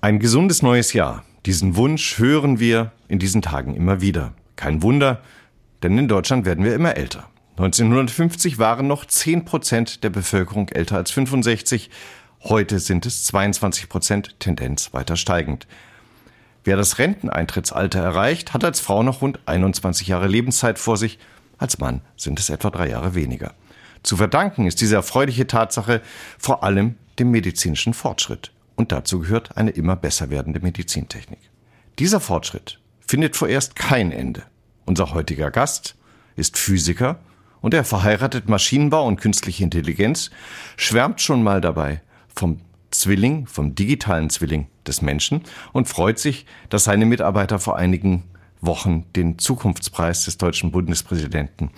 Ein gesundes neues Jahr. Diesen Wunsch hören wir in diesen Tagen immer wieder. Kein Wunder, denn in Deutschland werden wir immer älter. 1950 waren noch 10 Prozent der Bevölkerung älter als 65. Heute sind es 22 Prozent, Tendenz weiter steigend. Wer das Renteneintrittsalter erreicht, hat als Frau noch rund 21 Jahre Lebenszeit vor sich. Als Mann sind es etwa drei Jahre weniger. Zu verdanken ist diese erfreuliche Tatsache vor allem dem medizinischen Fortschritt. Und dazu gehört eine immer besser werdende Medizintechnik. Dieser Fortschritt findet vorerst kein Ende. Unser heutiger Gast ist Physiker und er verheiratet Maschinenbau und künstliche Intelligenz, schwärmt schon mal dabei vom Zwilling, vom digitalen Zwilling des Menschen und freut sich, dass seine Mitarbeiter vor einigen Wochen den Zukunftspreis des deutschen Bundespräsidenten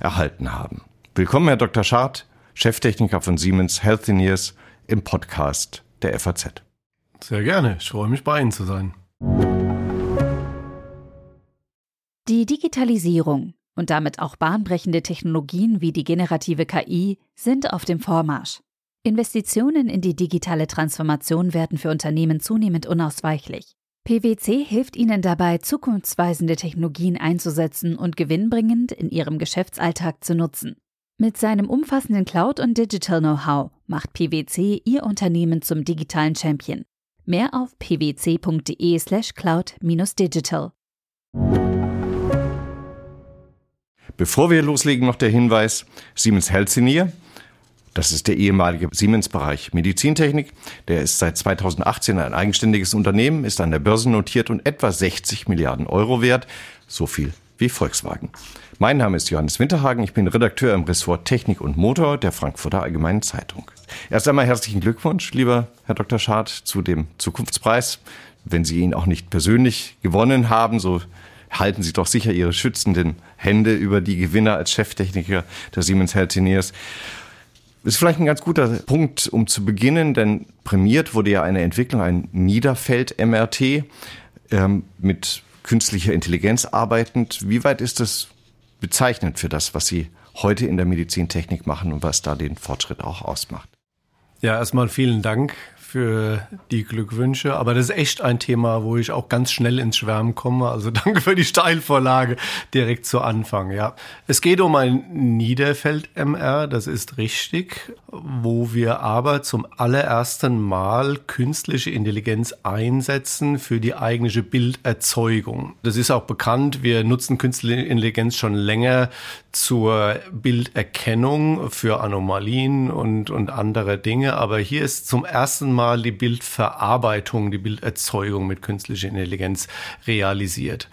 erhalten haben. Willkommen, Herr Dr. Schad, Cheftechniker von Siemens Healthineers im Podcast der FAZ. Sehr gerne. Ich freue mich, bei Ihnen zu sein. Die Digitalisierung und damit auch bahnbrechende Technologien wie die generative KI sind auf dem Vormarsch. Investitionen in die digitale Transformation werden für Unternehmen zunehmend unausweichlich. PwC hilft ihnen dabei, zukunftsweisende Technologien einzusetzen und gewinnbringend in ihrem Geschäftsalltag zu nutzen. Mit seinem umfassenden Cloud- und Digital-Know-how macht PwC Ihr Unternehmen zum digitalen Champion. Mehr auf pwc.de/slash cloud-digital. Bevor wir loslegen, noch der Hinweis: Siemens Healthineer, das ist der ehemalige Siemens-Bereich Medizintechnik. Der ist seit 2018 ein eigenständiges Unternehmen, ist an der Börse notiert und etwa 60 Milliarden Euro wert. So viel wie Volkswagen. Mein Name ist Johannes Winterhagen. Ich bin Redakteur im Ressort Technik und Motor der Frankfurter Allgemeinen Zeitung. Erst einmal herzlichen Glückwunsch, lieber Herr Dr. Schad, zu dem Zukunftspreis. Wenn Sie ihn auch nicht persönlich gewonnen haben, so halten Sie doch sicher Ihre schützenden Hände über die Gewinner als Cheftechniker der Siemens Healthineers. Ist vielleicht ein ganz guter Punkt, um zu beginnen, denn prämiert wurde ja eine Entwicklung, ein Niederfeld-MRT ähm, mit künstlicher Intelligenz arbeitend. Wie weit ist das bezeichnend für das, was Sie heute in der Medizintechnik machen und was da den Fortschritt auch ausmacht? Ja, erstmal vielen Dank für die Glückwünsche. Aber das ist echt ein Thema, wo ich auch ganz schnell ins Schwärmen komme. Also danke für die Steilvorlage direkt zu Anfang. Ja, es geht um ein Niederfeld-MR, das ist richtig, wo wir aber zum allerersten Mal künstliche Intelligenz einsetzen für die eigentliche Bilderzeugung. Das ist auch bekannt. Wir nutzen künstliche Intelligenz schon länger zur Bilderkennung für Anomalien und, und andere Dinge. Aber hier ist zum ersten Mal die Bildverarbeitung, die Bilderzeugung mit künstlicher Intelligenz realisiert.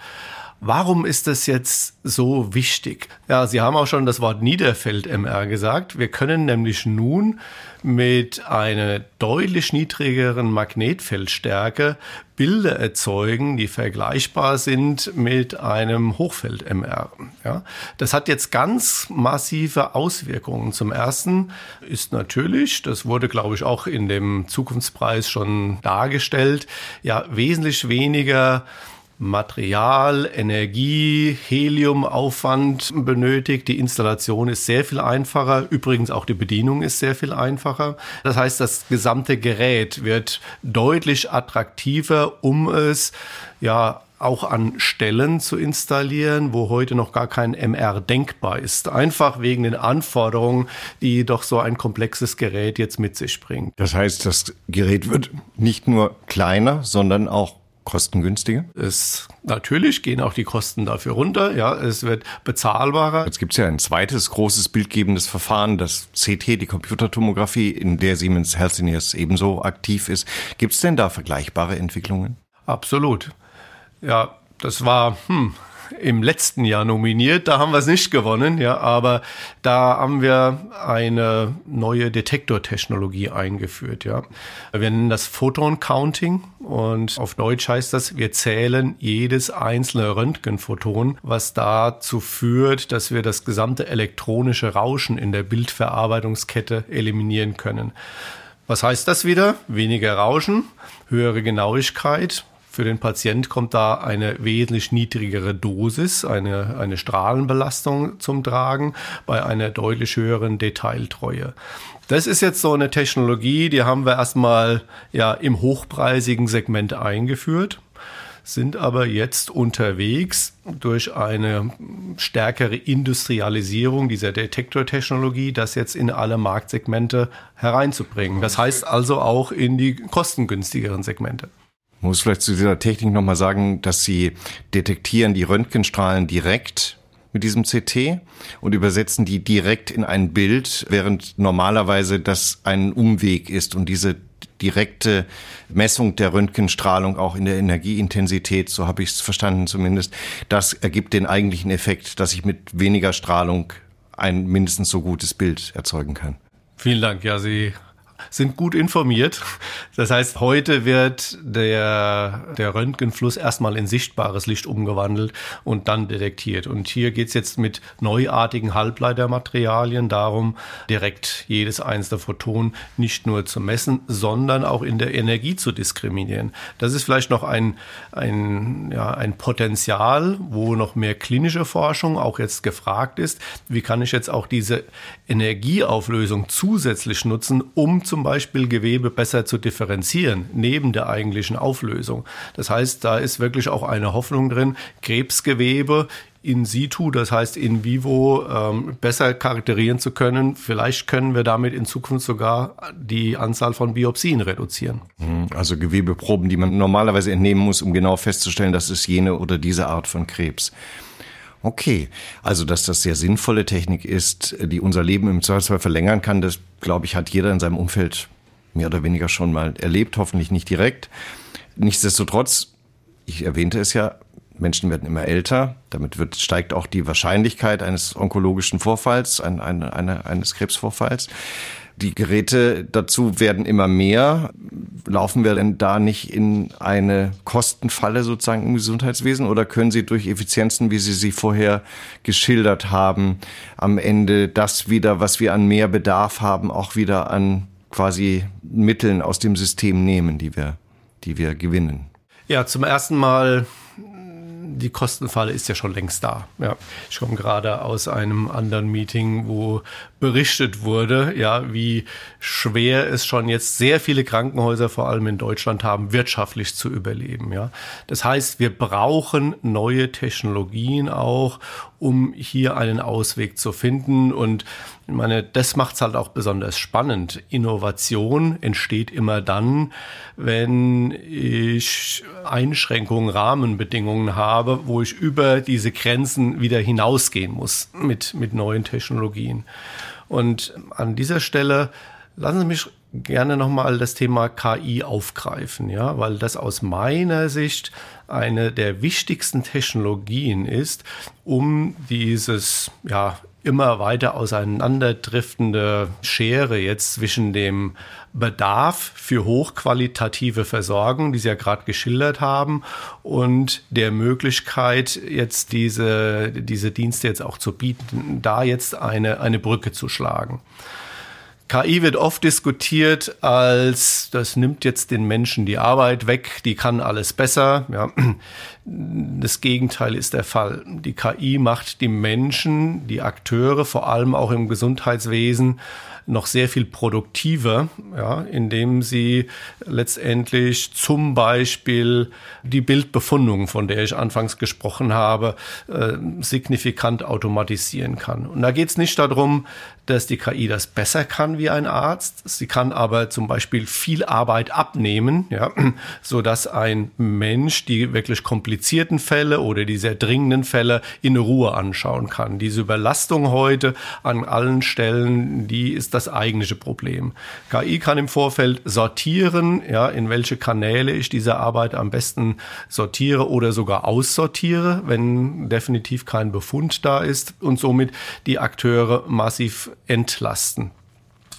Warum ist das jetzt so wichtig? Ja, Sie haben auch schon das Wort Niederfeld-MR gesagt. Wir können nämlich nun mit einer deutlich niedrigeren Magnetfeldstärke Bilder erzeugen, die vergleichbar sind mit einem Hochfeld-MR. Ja, das hat jetzt ganz massive Auswirkungen. Zum ersten ist natürlich, das wurde glaube ich auch in dem Zukunftspreis schon dargestellt, ja wesentlich weniger Material, Energie, Heliumaufwand benötigt. Die Installation ist sehr viel einfacher. Übrigens auch die Bedienung ist sehr viel einfacher. Das heißt, das gesamte Gerät wird deutlich attraktiver, um es ja auch an Stellen zu installieren, wo heute noch gar kein MR denkbar ist. Einfach wegen den Anforderungen, die doch so ein komplexes Gerät jetzt mit sich bringt. Das heißt, das Gerät wird nicht nur kleiner, sondern auch kostengünstiger? Es, natürlich gehen auch die Kosten dafür runter. Ja, es wird bezahlbarer. Jetzt gibt es ja ein zweites großes bildgebendes Verfahren, das CT, die Computertomographie, in der Siemens Healthineers ebenso aktiv ist. Gibt es denn da vergleichbare Entwicklungen? Absolut. Ja, das war, hm, im letzten Jahr nominiert. Da haben wir es nicht gewonnen, ja, aber da haben wir eine neue Detektortechnologie eingeführt, ja. Wir nennen das Photon Counting und auf Deutsch heißt das, wir zählen jedes einzelne Röntgenphoton, was dazu führt, dass wir das gesamte elektronische Rauschen in der Bildverarbeitungskette eliminieren können. Was heißt das wieder? Weniger Rauschen, höhere Genauigkeit, Für den Patient kommt da eine wesentlich niedrigere Dosis, eine, eine Strahlenbelastung zum Tragen bei einer deutlich höheren Detailtreue. Das ist jetzt so eine Technologie, die haben wir erstmal ja im hochpreisigen Segment eingeführt sind aber jetzt unterwegs durch eine stärkere Industrialisierung dieser Detektortechnologie, das jetzt in alle Marktsegmente hereinzubringen. Das heißt also auch in die kostengünstigeren Segmente. Ich muss vielleicht zu dieser Technik nochmal sagen, dass Sie detektieren die Röntgenstrahlen direkt mit diesem CT und übersetzen die direkt in ein Bild, während normalerweise das ein Umweg ist und diese direkte Messung der Röntgenstrahlung auch in der Energieintensität, so habe ich es verstanden zumindest, das ergibt den eigentlichen Effekt, dass ich mit weniger Strahlung ein mindestens so gutes Bild erzeugen kann. Vielen Dank. Ja, Sie sind gut informiert. Das heißt, heute wird der, der Röntgenfluss erstmal in sichtbares Licht umgewandelt und dann detektiert. Und hier geht's jetzt mit neuartigen Halbleitermaterialien darum, direkt jedes einzelne Photon nicht nur zu messen, sondern auch in der Energie zu diskriminieren. Das ist vielleicht noch ein, ein, ja, ein Potenzial, wo noch mehr klinische Forschung auch jetzt gefragt ist. Wie kann ich jetzt auch diese Energieauflösung zusätzlich nutzen, um zum Beispiel Gewebe besser zu differenzieren, neben der eigentlichen Auflösung. Das heißt, da ist wirklich auch eine Hoffnung drin, Krebsgewebe in situ, das heißt in vivo, ähm, besser charakterieren zu können. Vielleicht können wir damit in Zukunft sogar die Anzahl von Biopsien reduzieren. Mhm. Also Gewebeproben, die man normalerweise entnehmen muss, um genau festzustellen, dass es jene oder diese Art von Krebs. Okay, also dass das sehr sinnvolle Technik ist, die unser Leben im Zweifelsfall verlängern kann, das glaube ich hat jeder in seinem Umfeld mehr oder weniger schon mal erlebt, hoffentlich nicht direkt. Nichtsdestotrotz, ich erwähnte es ja, Menschen werden immer älter, damit wird, steigt auch die Wahrscheinlichkeit eines onkologischen Vorfalls, ein, eine, eine, eines Krebsvorfalls. Die Geräte dazu werden immer mehr. Laufen wir denn da nicht in eine Kostenfalle sozusagen im Gesundheitswesen oder können Sie durch Effizienzen, wie Sie sie vorher geschildert haben, am Ende das wieder, was wir an mehr Bedarf haben, auch wieder an quasi Mitteln aus dem System nehmen, die wir, die wir gewinnen? Ja, zum ersten Mal die Kostenfalle ist ja schon längst da. Ja, ich komme gerade aus einem anderen Meeting, wo berichtet wurde, ja, wie schwer es schon jetzt sehr viele Krankenhäuser, vor allem in Deutschland, haben, wirtschaftlich zu überleben. Ja, das heißt, wir brauchen neue Technologien auch, um hier einen Ausweg zu finden. Und ich meine, das macht es halt auch besonders spannend. Innovation entsteht immer dann, wenn ich Einschränkungen, Rahmenbedingungen habe, wo ich über diese Grenzen wieder hinausgehen muss mit, mit neuen Technologien. Und an dieser Stelle lassen Sie mich gerne nochmal das Thema KI aufgreifen, ja, weil das aus meiner Sicht eine der wichtigsten Technologien ist, um dieses, ja, immer weiter auseinanderdriftende Schere jetzt zwischen dem Bedarf für hochqualitative Versorgung, die Sie ja gerade geschildert haben, und der Möglichkeit, jetzt diese, diese Dienste jetzt auch zu bieten, da jetzt eine, eine Brücke zu schlagen. KI wird oft diskutiert als, das nimmt jetzt den Menschen die Arbeit weg, die kann alles besser. Ja. Das Gegenteil ist der Fall. Die KI macht die Menschen, die Akteure, vor allem auch im Gesundheitswesen, noch sehr viel produktiver, ja, indem sie letztendlich zum Beispiel die Bildbefundung, von der ich anfangs gesprochen habe, äh, signifikant automatisieren kann. Und da geht es nicht darum, dass die KI das besser kann wie ein Arzt. Sie kann aber zum Beispiel viel Arbeit abnehmen, ja, so dass ein Mensch die wirklich komplizierten Fälle oder die sehr dringenden Fälle in Ruhe anschauen kann. Diese Überlastung heute an allen Stellen, die ist das eigentliche Problem. KI kann im Vorfeld sortieren, ja, in welche Kanäle ich diese Arbeit am besten sortiere oder sogar aussortiere, wenn definitiv kein Befund da ist und somit die Akteure massiv entlasten.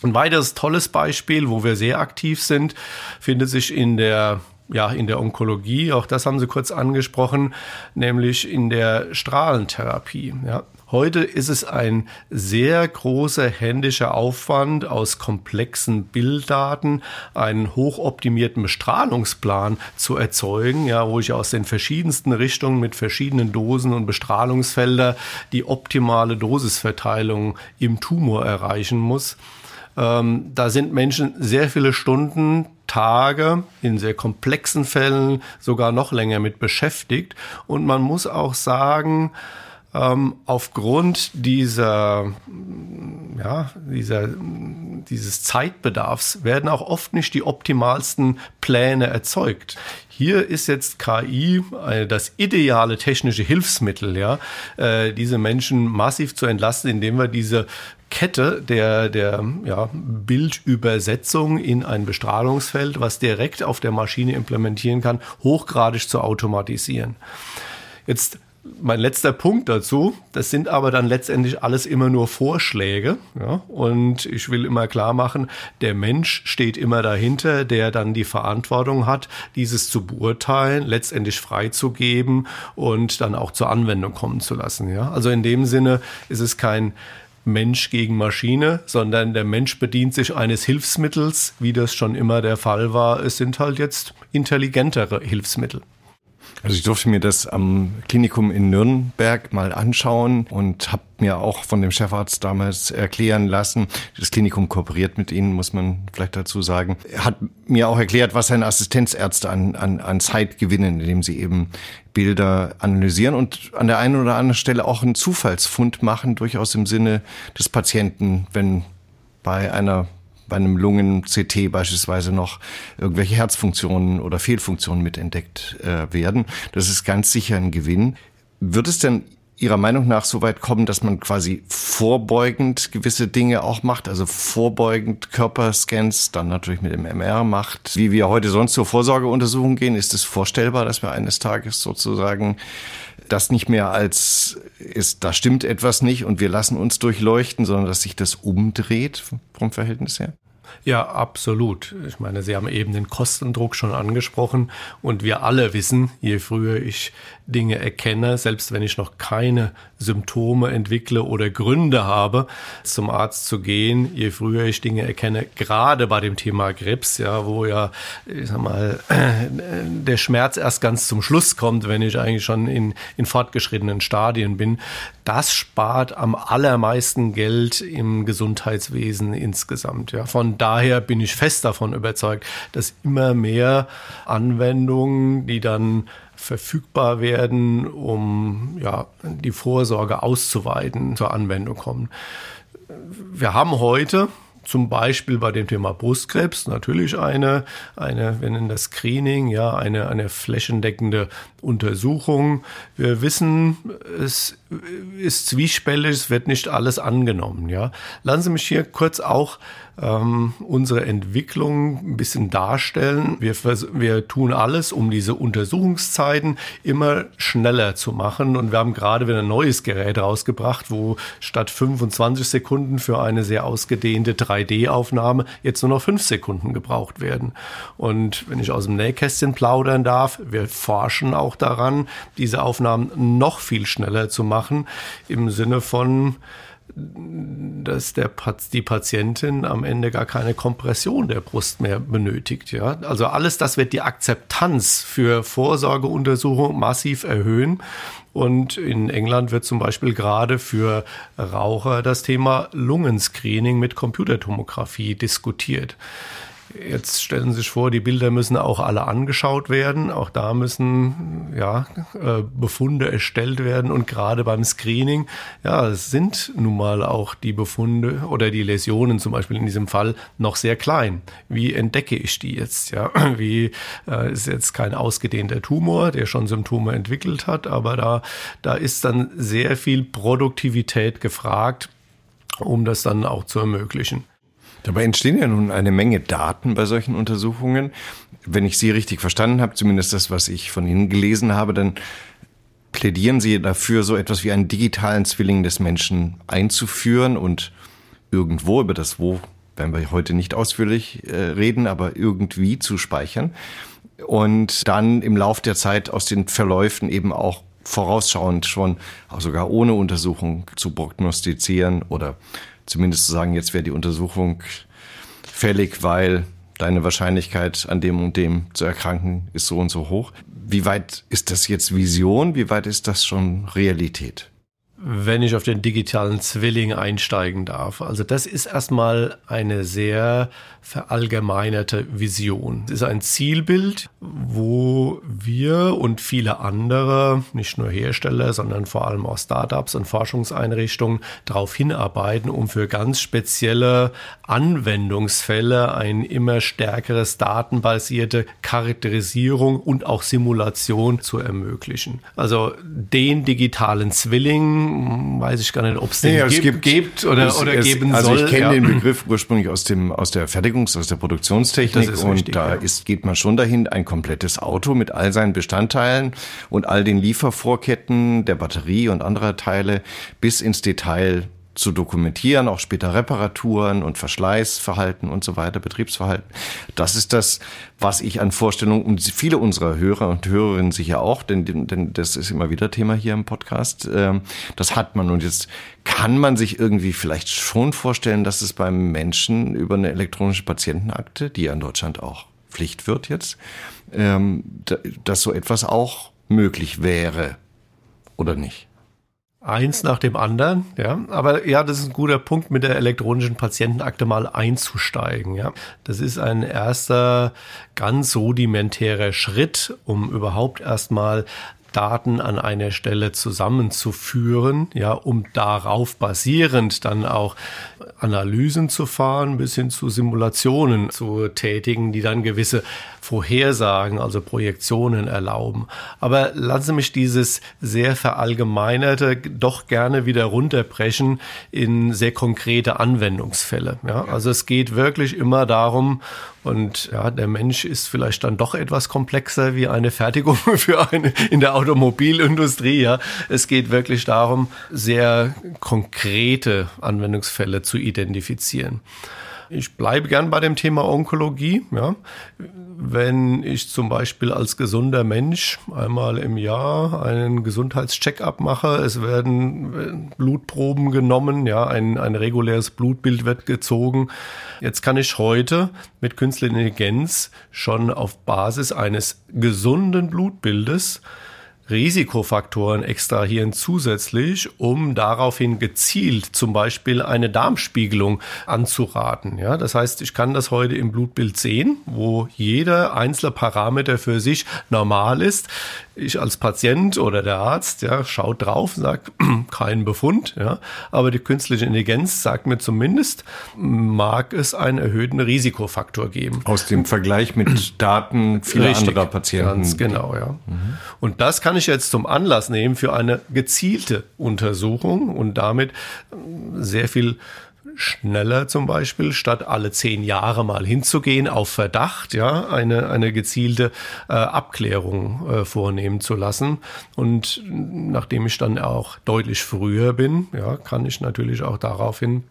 Ein weiteres tolles Beispiel, wo wir sehr aktiv sind, findet sich in der ja, in der Onkologie, auch das haben Sie kurz angesprochen, nämlich in der Strahlentherapie. Ja. Heute ist es ein sehr großer händischer Aufwand aus komplexen Bilddaten, einen hochoptimierten Bestrahlungsplan zu erzeugen, ja, wo ich aus den verschiedensten Richtungen mit verschiedenen Dosen und Bestrahlungsfelder die optimale Dosisverteilung im Tumor erreichen muss. Ähm, da sind Menschen sehr viele Stunden, Tage, in sehr komplexen Fällen sogar noch länger mit beschäftigt. Und man muss auch sagen, ähm, aufgrund dieser, ja, dieser, dieses Zeitbedarfs werden auch oft nicht die optimalsten Pläne erzeugt. Hier ist jetzt KI äh, das ideale technische Hilfsmittel, ja, äh, diese Menschen massiv zu entlasten, indem wir diese Kette der, der ja, Bildübersetzung in ein Bestrahlungsfeld, was direkt auf der Maschine implementieren kann, hochgradig zu automatisieren. Jetzt mein letzter Punkt dazu, das sind aber dann letztendlich alles immer nur Vorschläge. Ja? Und ich will immer klar machen, der Mensch steht immer dahinter, der dann die Verantwortung hat, dieses zu beurteilen, letztendlich freizugeben und dann auch zur Anwendung kommen zu lassen. Ja? Also in dem Sinne ist es kein Mensch gegen Maschine, sondern der Mensch bedient sich eines Hilfsmittels, wie das schon immer der Fall war. Es sind halt jetzt intelligentere Hilfsmittel. Also ich durfte mir das am Klinikum in Nürnberg mal anschauen und habe mir auch von dem Chefarzt damals erklären lassen, das Klinikum kooperiert mit Ihnen, muss man vielleicht dazu sagen, er hat mir auch erklärt, was seine Assistenzärzte an, an, an Zeit gewinnen, indem sie eben Bilder analysieren und an der einen oder anderen Stelle auch einen Zufallsfund machen, durchaus im Sinne des Patienten, wenn bei einer bei einem Lungen-CT beispielsweise noch irgendwelche Herzfunktionen oder Fehlfunktionen mitentdeckt äh, werden. Das ist ganz sicher ein Gewinn. Wird es denn Ihrer Meinung nach so weit kommen, dass man quasi vorbeugend gewisse Dinge auch macht, also vorbeugend Körperscans dann natürlich mit dem MR macht, wie wir heute sonst zur Vorsorgeuntersuchung gehen? Ist es vorstellbar, dass wir eines Tages sozusagen das nicht mehr als ist, da stimmt etwas nicht und wir lassen uns durchleuchten, sondern dass sich das umdreht vom Verhältnis her? Ja, absolut. Ich meine, Sie haben eben den Kostendruck schon angesprochen und wir alle wissen, je früher ich Dinge erkenne, selbst wenn ich noch keine Symptome entwickle oder Gründe habe, zum Arzt zu gehen, je früher ich Dinge erkenne, gerade bei dem Thema Krebs, ja, wo ja, ich sag mal, der Schmerz erst ganz zum Schluss kommt, wenn ich eigentlich schon in, in fortgeschrittenen Stadien bin, das spart am allermeisten Geld im Gesundheitswesen insgesamt. Ja. Von daher bin ich fest davon überzeugt, dass immer mehr Anwendungen, die dann verfügbar werden, um ja, die Vorsorge auszuweiten, zur Anwendung kommen. Wir haben heute zum Beispiel bei dem Thema Brustkrebs natürlich eine, eine, wir nennen das Screening, ja, eine, eine flächendeckende Untersuchung. Wir wissen, es ist zwiespältig, es wird nicht alles angenommen, ja. Lassen Sie mich hier kurz auch ähm, unsere Entwicklung ein bisschen darstellen. Wir, wir tun alles, um diese Untersuchungszeiten immer schneller zu machen. Und wir haben gerade wieder ein neues Gerät rausgebracht, wo statt 25 Sekunden für eine sehr ausgedehnte 3D-Aufnahme jetzt nur noch 5 Sekunden gebraucht werden. Und wenn ich aus dem Nähkästchen plaudern darf, wir forschen auch daran, diese Aufnahmen noch viel schneller zu machen, im Sinne von dass der, die Patientin am Ende gar keine Kompression der Brust mehr benötigt. Ja? Also alles das wird die Akzeptanz für Vorsorgeuntersuchungen massiv erhöhen. Und in England wird zum Beispiel gerade für Raucher das Thema Lungenscreening mit Computertomographie diskutiert. Jetzt stellen Sie sich vor, die Bilder müssen auch alle angeschaut werden. Auch da müssen ja, äh, Befunde erstellt werden. Und gerade beim Screening, ja, es sind nun mal auch die Befunde oder die Läsionen zum Beispiel in diesem Fall noch sehr klein. Wie entdecke ich die jetzt? Ja, wie äh, ist jetzt kein ausgedehnter Tumor, der schon Symptome entwickelt hat, aber da, da ist dann sehr viel Produktivität gefragt, um das dann auch zu ermöglichen. Dabei entstehen ja nun eine Menge Daten bei solchen Untersuchungen. Wenn ich Sie richtig verstanden habe, zumindest das, was ich von Ihnen gelesen habe, dann plädieren Sie dafür, so etwas wie einen digitalen Zwilling des Menschen einzuführen und irgendwo über das Wo werden wir heute nicht ausführlich äh, reden, aber irgendwie zu speichern und dann im Lauf der Zeit aus den Verläufen eben auch vorausschauend schon, auch sogar ohne Untersuchung zu prognostizieren oder zumindest zu sagen, jetzt wäre die Untersuchung fällig, weil deine Wahrscheinlichkeit an dem und dem zu erkranken ist so und so hoch. Wie weit ist das jetzt Vision? Wie weit ist das schon Realität? Wenn ich auf den digitalen Zwilling einsteigen darf. Also das ist erstmal eine sehr verallgemeinerte Vision. Es ist ein Zielbild, wo wir und viele andere, nicht nur Hersteller, sondern vor allem auch Startups und Forschungseinrichtungen darauf hinarbeiten, um für ganz spezielle Anwendungsfälle ein immer stärkeres datenbasierte Charakterisierung und auch Simulation zu ermöglichen. Also den digitalen Zwilling, weiß ich gar nicht, ob es den gibt, gibt, gibt, oder, es, oder es, geben also soll. Also ich kenne ja. den Begriff ursprünglich aus dem aus der Fertigungs-, aus der Produktionstechnik und richtig, da ja. ist, geht man schon dahin, ein komplettes Auto mit all seinen Bestandteilen und all den Liefervorketten der Batterie und anderer Teile bis ins Detail zu dokumentieren, auch später Reparaturen und Verschleißverhalten und so weiter, Betriebsverhalten. Das ist das, was ich an Vorstellungen und viele unserer Hörer und Hörerinnen sicher auch, denn, denn das ist immer wieder Thema hier im Podcast. ähm, Das hat man und jetzt kann man sich irgendwie vielleicht schon vorstellen, dass es beim Menschen über eine elektronische Patientenakte, die ja in Deutschland auch Pflicht wird jetzt, ähm, da- dass so etwas auch möglich wäre oder nicht. Eins nach dem anderen, ja. Aber ja, das ist ein guter Punkt, mit der elektronischen Patientenakte mal einzusteigen, ja. Das ist ein erster ganz rudimentärer Schritt, um überhaupt erstmal Daten an einer Stelle zusammenzuführen, ja, um darauf basierend dann auch Analysen zu fahren, bis hin zu Simulationen zu tätigen, die dann gewisse Vorhersagen, also Projektionen erlauben. Aber lassen Sie mich dieses sehr verallgemeinerte doch gerne wieder runterbrechen in sehr konkrete Anwendungsfälle. Ja, also es geht wirklich immer darum, und ja, der Mensch ist vielleicht dann doch etwas komplexer wie eine Fertigung für eine in der Automobilindustrie. Ja, es geht wirklich darum, sehr konkrete Anwendungsfälle zu identifizieren. Ich bleibe gern bei dem Thema Onkologie. Ja. Wenn ich zum Beispiel als gesunder Mensch einmal im Jahr einen Gesundheitscheck-up mache, es werden äh, Blutproben genommen, ja, ein, ein reguläres Blutbild wird gezogen. Jetzt kann ich heute mit künstlicher Intelligenz schon auf Basis eines gesunden Blutbildes Risikofaktoren extrahieren zusätzlich, um daraufhin gezielt zum Beispiel eine Darmspiegelung anzuraten. Ja, das heißt, ich kann das heute im Blutbild sehen, wo jeder einzelne Parameter für sich normal ist. Ich als Patient oder der Arzt ja, schaut drauf und sagt, kein Befund. Ja, aber die künstliche Intelligenz sagt mir zumindest, mag es einen erhöhten Risikofaktor geben. Aus dem Vergleich mit Daten vieler Richtig, anderer Patienten. Ganz genau, ja. Und das kann ich jetzt zum Anlass nehmen für eine gezielte Untersuchung und damit äh, sehr viel schneller zum Beispiel, statt alle zehn Jahre mal hinzugehen auf Verdacht, ja, eine, eine gezielte äh, Abklärung äh, vornehmen zu lassen. Und nachdem ich dann auch deutlich früher bin, ja, kann ich natürlich auch daraufhin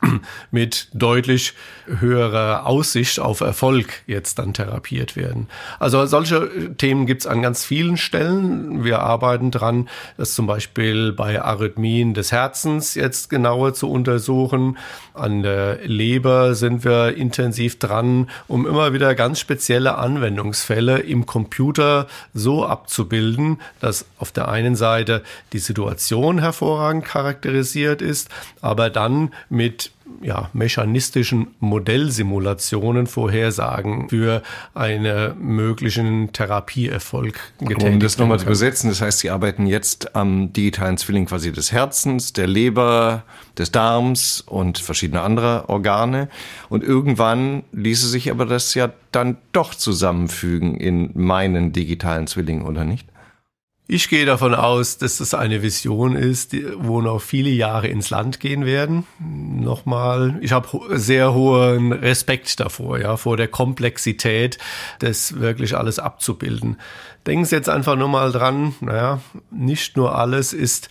mit deutlich höherer Aussicht auf Erfolg jetzt dann therapiert werden. Also solche Themen gibt's an ganz vielen Stellen. Wir arbeiten dran, das zum Beispiel bei Arrhythmien des Herzens jetzt genauer zu untersuchen. An der Leber sind wir intensiv dran, um immer wieder ganz spezielle Anwendungsfälle im Computer so abzubilden, dass auf der einen Seite die Situation hervorragend charakterisiert ist, aber dann mit ja, mechanistischen Modellsimulationen Vorhersagen für einen möglichen Therapieerfolg getätigt Um das nochmal zu übersetzen, das heißt, Sie arbeiten jetzt am digitalen Zwilling quasi des Herzens, der Leber, des Darms und verschiedener anderer Organe. Und irgendwann ließe sich aber das ja dann doch zusammenfügen in meinen digitalen Zwilling, oder nicht? Ich gehe davon aus, dass das eine Vision ist, wo noch viele Jahre ins Land gehen werden. Nochmal, ich habe sehr hohen Respekt davor, ja, vor der Komplexität, das wirklich alles abzubilden. Denken Sie jetzt einfach nur mal dran, naja, nicht nur alles ist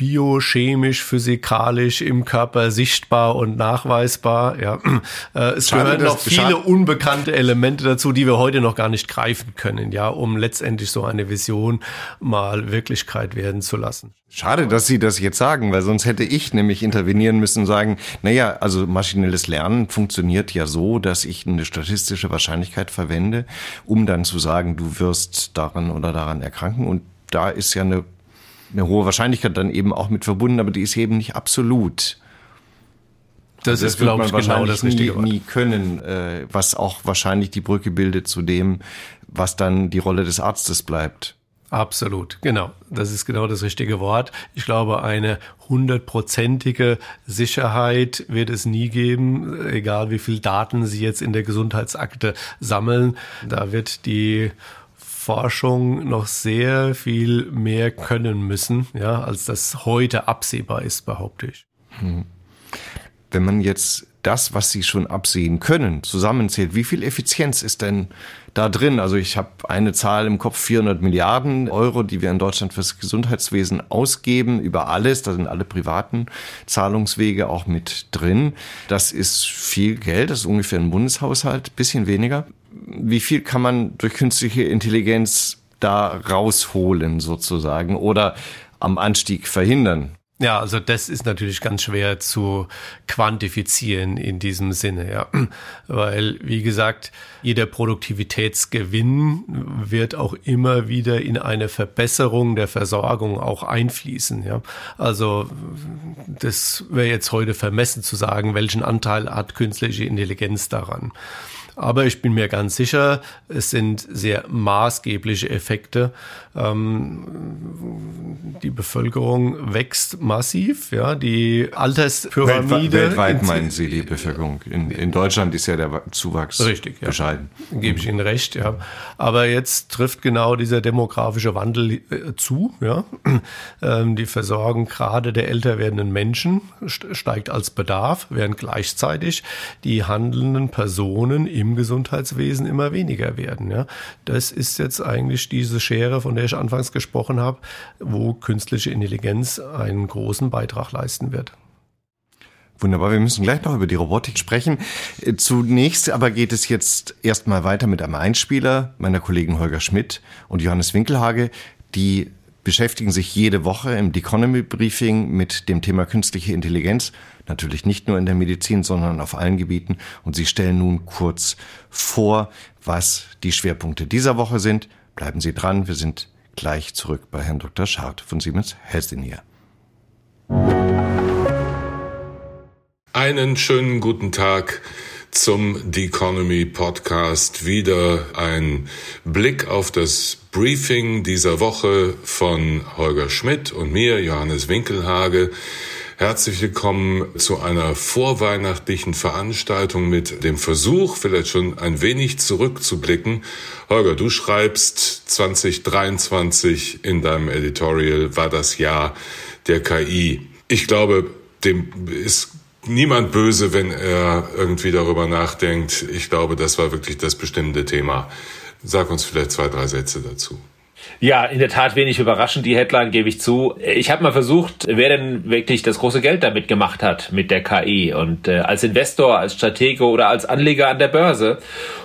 biochemisch, physikalisch im Körper sichtbar und nachweisbar. Ja, äh, es schade, gehören noch viele unbekannte Elemente dazu, die wir heute noch gar nicht greifen können, ja, um letztendlich so eine Vision mal Wirklichkeit werden zu lassen. Schade, dass Sie das jetzt sagen, weil sonst hätte ich nämlich intervenieren müssen und sagen, naja, also maschinelles Lernen funktioniert ja so, dass ich eine statistische Wahrscheinlichkeit verwende, um dann zu sagen, du wirst daran oder daran erkranken. Und da ist ja eine, eine hohe Wahrscheinlichkeit dann eben auch mit verbunden, aber die ist eben nicht absolut. Das, das ist, glaube ich, genau das Richtige nie, nie können, äh, was auch wahrscheinlich die Brücke bildet zu dem, was dann die Rolle des Arztes bleibt. Absolut, genau. Das ist genau das richtige Wort. Ich glaube, eine hundertprozentige Sicherheit wird es nie geben, egal wie viel Daten Sie jetzt in der Gesundheitsakte sammeln. Da wird die Forschung noch sehr viel mehr können müssen, ja, als das heute absehbar ist, behaupte ich. Hm. Wenn man jetzt das, was Sie schon absehen können, zusammenzählt, wie viel Effizienz ist denn da drin? Also ich habe eine Zahl im Kopf, 400 Milliarden Euro, die wir in Deutschland fürs Gesundheitswesen ausgeben, über alles, da sind alle privaten Zahlungswege auch mit drin. Das ist viel Geld, das ist ungefähr ein Bundeshaushalt, bisschen weniger. Wie viel kann man durch künstliche Intelligenz da rausholen sozusagen oder am Anstieg verhindern? Ja, also das ist natürlich ganz schwer zu quantifizieren in diesem Sinne, ja. Weil, wie gesagt, jeder Produktivitätsgewinn wird auch immer wieder in eine Verbesserung der Versorgung auch einfließen, ja. Also, das wäre jetzt heute vermessen zu sagen, welchen Anteil hat künstliche Intelligenz daran. Aber ich bin mir ganz sicher, es sind sehr maßgebliche Effekte. Ähm, die Bevölkerung wächst massiv, ja, die Alterspyramide. Weltweit, weltweit meinen Sie die Bevölkerung? In, in Deutschland ist ja der Zuwachs richtig, ja. bescheiden. Gebe ich Ihnen recht, ja. Aber jetzt trifft genau dieser demografische Wandel äh, zu, ja. Ähm, die Versorgung gerade der älter werdenden Menschen steigt als Bedarf, während gleichzeitig die handelnden Personen im Gesundheitswesen immer weniger werden. Ja. Das ist jetzt eigentlich diese Schere, von der ich anfangs gesprochen habe, wo künstliche Intelligenz einen großen Beitrag leisten wird. Wunderbar, wir müssen gleich noch über die Robotik sprechen. Zunächst aber geht es jetzt erstmal weiter mit einem Einspieler meiner Kollegen Holger Schmidt und Johannes Winkelhage, die beschäftigen sich jede Woche im The Economy Briefing mit dem Thema künstliche Intelligenz. Natürlich nicht nur in der Medizin, sondern auf allen Gebieten. Und sie stellen nun kurz vor, was die Schwerpunkte dieser Woche sind. Bleiben Sie dran. Wir sind gleich zurück bei Herrn Dr. Schart von Siemens Healthineer. Einen schönen guten Tag zum The Economy Podcast. Wieder ein Blick auf das Briefing dieser Woche von Holger Schmidt und mir, Johannes Winkelhage. Herzlich willkommen zu einer vorweihnachtlichen Veranstaltung mit dem Versuch, vielleicht schon ein wenig zurückzublicken. Holger, du schreibst 2023 in deinem Editorial war das Jahr der KI. Ich glaube, dem ist niemand böse, wenn er irgendwie darüber nachdenkt. Ich glaube, das war wirklich das bestimmende Thema. Sag uns vielleicht zwei, drei Sätze dazu. Ja, in der Tat wenig überraschend, die Headline gebe ich zu. Ich habe mal versucht, wer denn wirklich das große Geld damit gemacht hat mit der KI und äh, als Investor, als Stratege oder als Anleger an der Börse.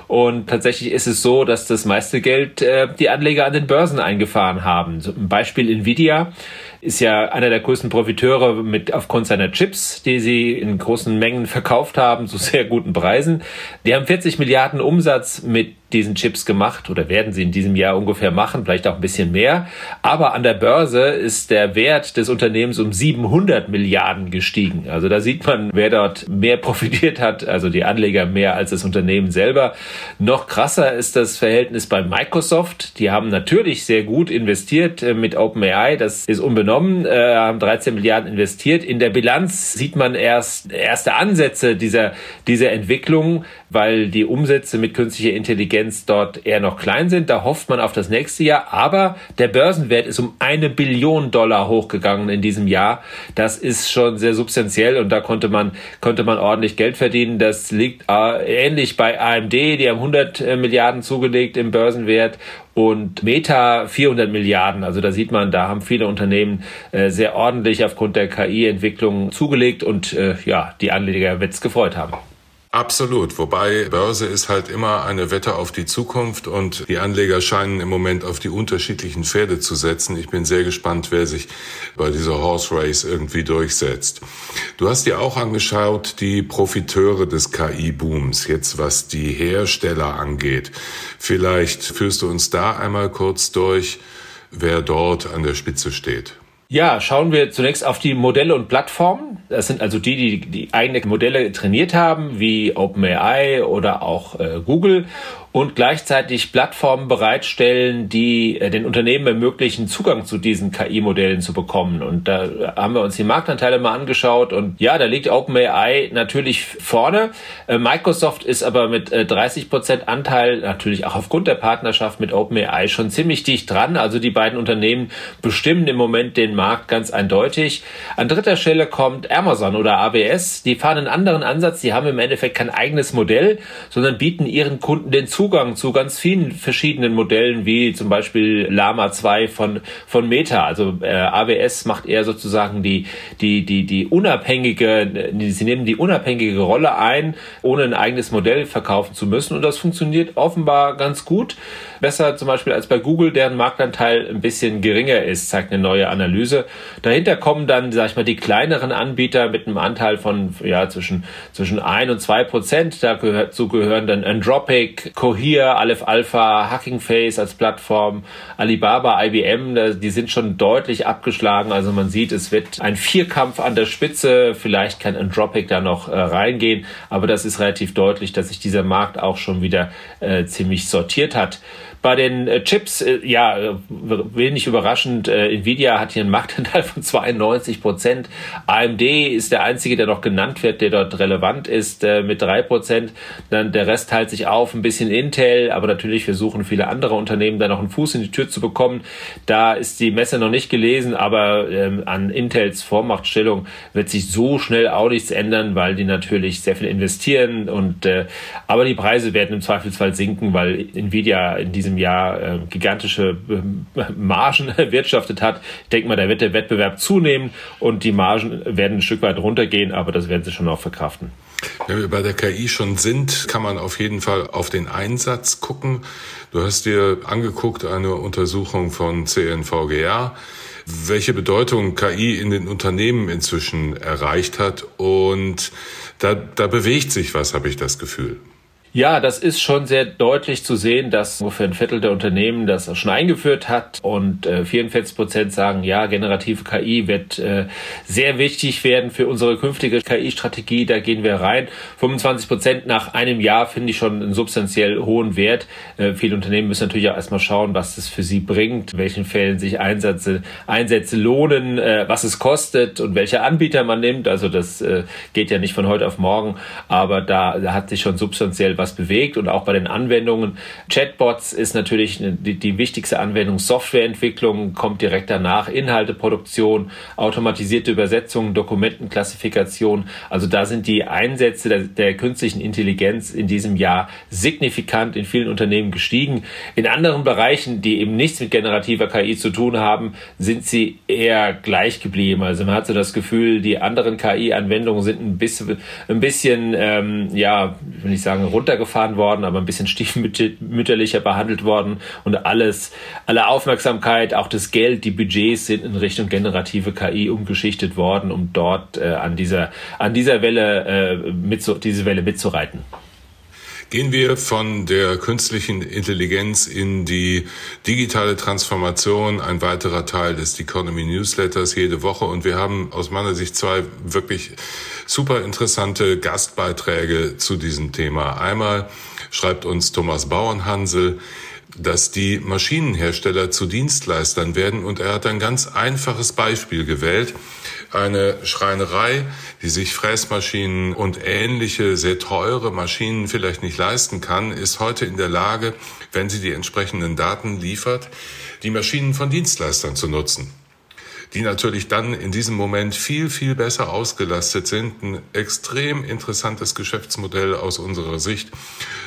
Und tatsächlich ist es so, dass das meiste Geld äh, die Anleger an den Börsen eingefahren haben. So ein Beispiel Nvidia ist ja einer der größten Profiteure mit aufgrund seiner Chips, die sie in großen Mengen verkauft haben, zu sehr guten Preisen. Die haben 40 Milliarden Umsatz mit diesen Chips gemacht oder werden sie in diesem Jahr ungefähr machen, vielleicht auch ein bisschen mehr. Aber an der Börse ist der Wert des Unternehmens um 700 Milliarden gestiegen. Also da sieht man, wer dort mehr profitiert hat, also die Anleger mehr als das Unternehmen selber. Noch krasser ist das Verhältnis bei Microsoft. Die haben natürlich sehr gut investiert äh, mit OpenAI, das ist unbenommen, äh, haben 13 Milliarden investiert. In der Bilanz sieht man erst erste Ansätze dieser, dieser Entwicklung, weil die Umsätze mit künstlicher Intelligenz dort eher noch klein sind. Da hofft man auf das nächste Jahr. Aber der Börsenwert ist um eine Billion Dollar hochgegangen in diesem Jahr. Das ist schon sehr substanziell und da konnte man, konnte man ordentlich Geld verdienen. Das liegt äh, ähnlich bei AMD. Die haben 100 äh, Milliarden zugelegt im Börsenwert und Meta 400 Milliarden. Also da sieht man, da haben viele Unternehmen äh, sehr ordentlich aufgrund der KI-Entwicklung zugelegt und äh, ja, die Anleger wird es gefreut haben. Absolut. Wobei Börse ist halt immer eine Wette auf die Zukunft und die Anleger scheinen im Moment auf die unterschiedlichen Pferde zu setzen. Ich bin sehr gespannt, wer sich bei dieser Horse Race irgendwie durchsetzt. Du hast dir auch angeschaut, die Profiteure des KI-Booms, jetzt was die Hersteller angeht. Vielleicht führst du uns da einmal kurz durch, wer dort an der Spitze steht. Ja, schauen wir zunächst auf die Modelle und Plattformen. Das sind also die, die die eigene Modelle trainiert haben, wie OpenAI oder auch äh, Google und gleichzeitig Plattformen bereitstellen, die äh, den Unternehmen ermöglichen, Zugang zu diesen KI-Modellen zu bekommen. Und da haben wir uns die Marktanteile mal angeschaut und ja, da liegt OpenAI natürlich vorne. Äh, Microsoft ist aber mit 30 äh, Prozent Anteil natürlich auch aufgrund der Partnerschaft mit OpenAI schon ziemlich dicht dran. Also die beiden Unternehmen bestimmen im Moment den Markt ganz eindeutig. An dritter Stelle kommt Amazon oder AWS. Die fahren einen anderen Ansatz. Die haben im Endeffekt kein eigenes Modell, sondern bieten ihren Kunden den Zugang Zugang zu ganz vielen verschiedenen Modellen, wie zum Beispiel Lama 2 von, von Meta. Also äh, AWS macht eher sozusagen die, die, die, die unabhängige, sie nehmen die unabhängige Rolle ein, ohne ein eigenes Modell verkaufen zu müssen. Und das funktioniert offenbar ganz gut. Besser zum Beispiel als bei Google, deren Marktanteil ein bisschen geringer ist, zeigt eine neue Analyse. Dahinter kommen dann, sag ich mal, die kleineren Anbieter mit einem Anteil von ja, zwischen, zwischen ein und zwei Prozent. Dazu gehören dann Andropic, Cohere, Aleph Alpha, Hacking Face als Plattform, Alibaba, IBM, die sind schon deutlich abgeschlagen. Also man sieht, es wird ein Vierkampf an der Spitze. Vielleicht kann Andropic da noch äh, reingehen, aber das ist relativ deutlich, dass sich dieser Markt auch schon wieder äh, ziemlich sortiert hat. Bei den äh, Chips, äh, ja, äh, wenig überraschend, äh, Nvidia hat hier einen Marktanteil von 92 Prozent. AMD ist der einzige, der noch genannt wird, der dort relevant ist, äh, mit drei Prozent. Dann der Rest teilt sich auf, ein bisschen Intel, aber natürlich versuchen viele andere Unternehmen da noch einen Fuß in die Tür zu bekommen. Da ist die Messe noch nicht gelesen, aber ähm, an Intels Vormachtstellung wird sich so schnell auch nichts ändern, weil die natürlich sehr viel investieren und äh, aber die Preise werden im Zweifelsfall sinken, weil Nvidia in diesem diesem Jahr äh, gigantische äh, Margen erwirtschaftet hat. Ich denke mal, da wird der Wettbewerb zunehmen und die Margen werden ein Stück weit runtergehen, aber das werden sie schon auch verkraften. Wenn wir bei der KI schon sind, kann man auf jeden Fall auf den Einsatz gucken. Du hast dir angeguckt eine Untersuchung von CNVGR, welche Bedeutung KI in den Unternehmen inzwischen erreicht hat. Und da, da bewegt sich was, habe ich das Gefühl. Ja, das ist schon sehr deutlich zu sehen, dass ungefähr ein Viertel der Unternehmen das schon eingeführt hat und äh, 44 Prozent sagen, ja, generative KI wird äh, sehr wichtig werden für unsere künftige KI-Strategie. Da gehen wir rein. 25 Prozent nach einem Jahr finde ich schon einen substanziell hohen Wert. Äh, viele Unternehmen müssen natürlich auch erstmal schauen, was das für sie bringt, in welchen Fällen sich Einsätze, Einsätze lohnen, äh, was es kostet und welche Anbieter man nimmt. Also das äh, geht ja nicht von heute auf morgen, aber da, da hat sich schon substanziell was was bewegt und auch bei den Anwendungen. Chatbots ist natürlich die, die wichtigste Anwendung. Softwareentwicklung kommt direkt danach. Inhalteproduktion, automatisierte Übersetzung, Dokumentenklassifikation. Also da sind die Einsätze der, der künstlichen Intelligenz in diesem Jahr signifikant in vielen Unternehmen gestiegen. In anderen Bereichen, die eben nichts mit generativer KI zu tun haben, sind sie eher gleich geblieben. Also man hat so das Gefühl, die anderen KI-Anwendungen sind ein bisschen, ein bisschen ähm, ja, will ich sagen, runter runtergefahren worden, aber ein bisschen stiefmütterlicher behandelt worden und alles, alle Aufmerksamkeit, auch das Geld, die Budgets sind in Richtung generative KI umgeschichtet worden, um dort äh, an dieser, an dieser Welle, äh, mit, diese Welle mitzureiten. Gehen wir von der künstlichen Intelligenz in die digitale Transformation, ein weiterer Teil des Economy Newsletters jede Woche. Und wir haben aus meiner Sicht zwei wirklich super interessante Gastbeiträge zu diesem Thema. Einmal schreibt uns Thomas Bauernhansel, dass die Maschinenhersteller zu Dienstleistern werden und er hat ein ganz einfaches Beispiel gewählt. Eine Schreinerei, die sich Fräsmaschinen und ähnliche sehr teure Maschinen vielleicht nicht leisten kann, ist heute in der Lage, wenn sie die entsprechenden Daten liefert, die Maschinen von Dienstleistern zu nutzen die natürlich dann in diesem Moment viel, viel besser ausgelastet sind. Ein extrem interessantes Geschäftsmodell aus unserer Sicht,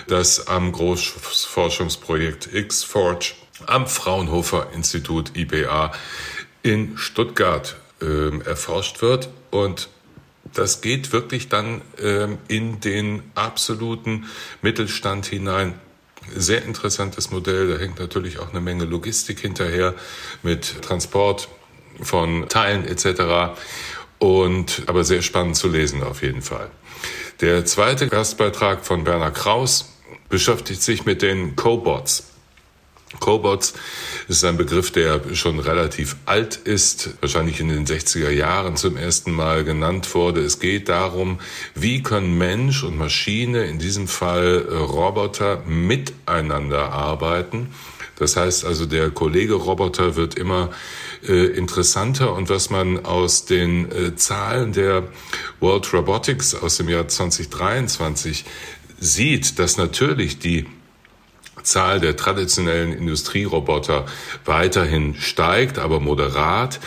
das am Großforschungsprojekt X-Forge am Fraunhofer Institut IBA in Stuttgart äh, erforscht wird und das geht wirklich dann ähm, in den absoluten Mittelstand hinein. Sehr interessantes Modell. Da hängt natürlich auch eine Menge Logistik hinterher mit Transport von Teilen etc. Und aber sehr spannend zu lesen auf jeden Fall. Der zweite Gastbeitrag von Werner Kraus beschäftigt sich mit den Cobots. Cobots ist ein Begriff, der schon relativ alt ist, wahrscheinlich in den 60er Jahren zum ersten Mal genannt wurde. Es geht darum, wie können Mensch und Maschine, in diesem Fall Roboter, miteinander arbeiten. Das heißt also, der Kollege Roboter wird immer äh, interessanter und was man aus den äh, Zahlen der World Robotics aus dem Jahr 2023 sieht, dass natürlich die Zahl der traditionellen Industrieroboter weiterhin steigt, aber moderat.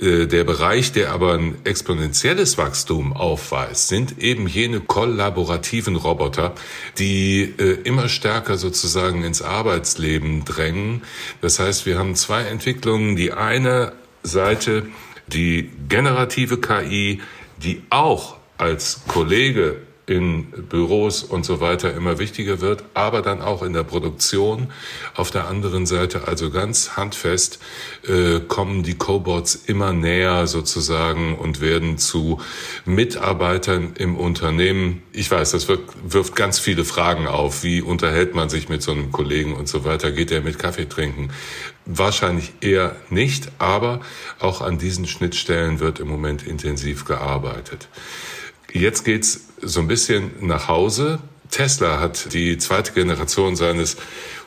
Äh, der Bereich, der aber ein exponentielles Wachstum aufweist, sind eben jene kollaborativen Roboter, die äh, immer stärker sozusagen ins Arbeitsleben drängen. Das heißt, wir haben zwei Entwicklungen. Die eine Seite, die generative KI, die auch als Kollege in Büros und so weiter immer wichtiger wird, aber dann auch in der Produktion. Auf der anderen Seite also ganz handfest äh, kommen die Cobots immer näher sozusagen und werden zu Mitarbeitern im Unternehmen. Ich weiß, das wird, wirft ganz viele Fragen auf. Wie unterhält man sich mit so einem Kollegen und so weiter? Geht er mit Kaffee trinken? Wahrscheinlich eher nicht, aber auch an diesen Schnittstellen wird im Moment intensiv gearbeitet. Jetzt geht's so ein bisschen nach Hause. Tesla hat die zweite Generation seines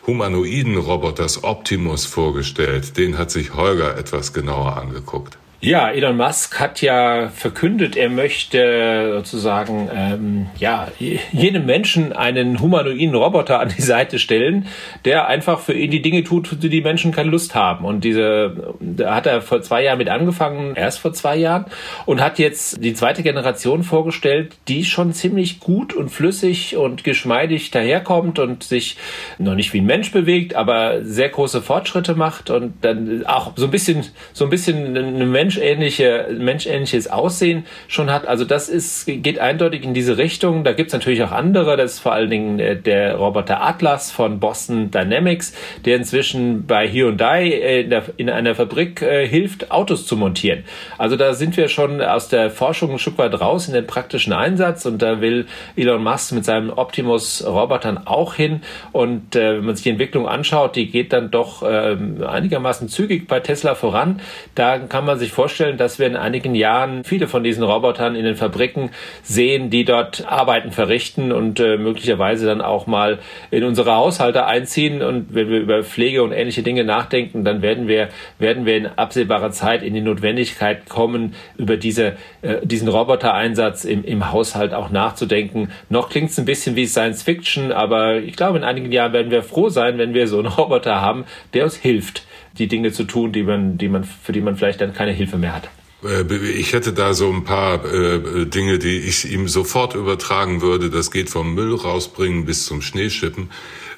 humanoiden Roboters Optimus vorgestellt. Den hat sich Holger etwas genauer angeguckt. Ja, Elon Musk hat ja verkündet, er möchte sozusagen ähm, ja jedem Menschen einen humanoiden Roboter an die Seite stellen, der einfach für ihn die Dinge tut, für die die Menschen keine Lust haben. Und diese, da hat er vor zwei Jahren mit angefangen, erst vor zwei Jahren, und hat jetzt die zweite Generation vorgestellt, die schon ziemlich gut und flüssig und geschmeidig daherkommt und sich noch nicht wie ein Mensch bewegt, aber sehr große Fortschritte macht und dann auch so ein bisschen so ein bisschen eine Mensch menschähnliche, menschähnliches Aussehen schon hat. Also das ist, geht eindeutig in diese Richtung. Da gibt's natürlich auch andere. Das ist vor allen Dingen äh, der Roboter Atlas von Boston Dynamics, der inzwischen bei Hyundai äh, in, in einer Fabrik äh, hilft, Autos zu montieren. Also da sind wir schon aus der Forschung ein Stück weit raus in den praktischen Einsatz und da will Elon Musk mit seinen Optimus-Robotern auch hin. Und äh, wenn man sich die Entwicklung anschaut, die geht dann doch äh, einigermaßen zügig bei Tesla voran. Da kann man sich vorstellen, dass wir in einigen Jahren viele von diesen Robotern in den Fabriken sehen, die dort Arbeiten verrichten und äh, möglicherweise dann auch mal in unsere Haushalte einziehen. Und wenn wir über Pflege und ähnliche Dinge nachdenken, dann werden wir, werden wir in absehbarer Zeit in die Notwendigkeit kommen, über diese, äh, diesen Robotereinsatz im, im Haushalt auch nachzudenken. Noch klingt es ein bisschen wie Science Fiction, aber ich glaube, in einigen Jahren werden wir froh sein, wenn wir so einen Roboter haben, der uns hilft die Dinge zu tun, die man, die man, für die man vielleicht dann keine Hilfe mehr hat. Äh, ich hätte da so ein paar äh, Dinge, die ich ihm sofort übertragen würde. Das geht vom Müll rausbringen bis zum Schneeschippen.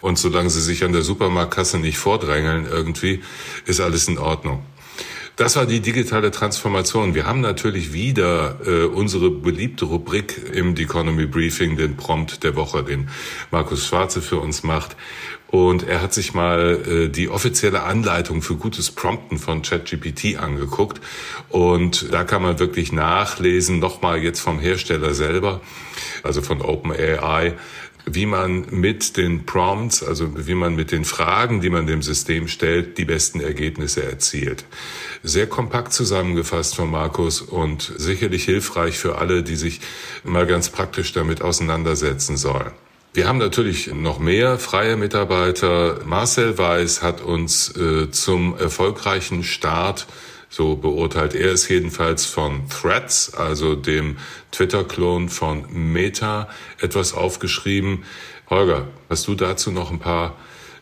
Und solange sie sich an der Supermarktkasse nicht vordrängeln irgendwie, ist alles in Ordnung. Das war die digitale Transformation. Wir haben natürlich wieder äh, unsere beliebte Rubrik im The Economy Briefing, den Prompt der Woche, den Markus Schwarze für uns macht. Und er hat sich mal äh, die offizielle Anleitung für gutes Prompten von ChatGPT angeguckt. Und da kann man wirklich nachlesen, nochmal jetzt vom Hersteller selber, also von OpenAI, wie man mit den Prompts, also wie man mit den Fragen, die man dem System stellt, die besten Ergebnisse erzielt. Sehr kompakt zusammengefasst von Markus und sicherlich hilfreich für alle, die sich mal ganz praktisch damit auseinandersetzen sollen. Wir haben natürlich noch mehr freie Mitarbeiter. Marcel Weiß hat uns äh, zum erfolgreichen Start, so beurteilt er es jedenfalls, von Threads, also dem Twitter-Klon von Meta, etwas aufgeschrieben. Holger, hast du dazu noch ein paar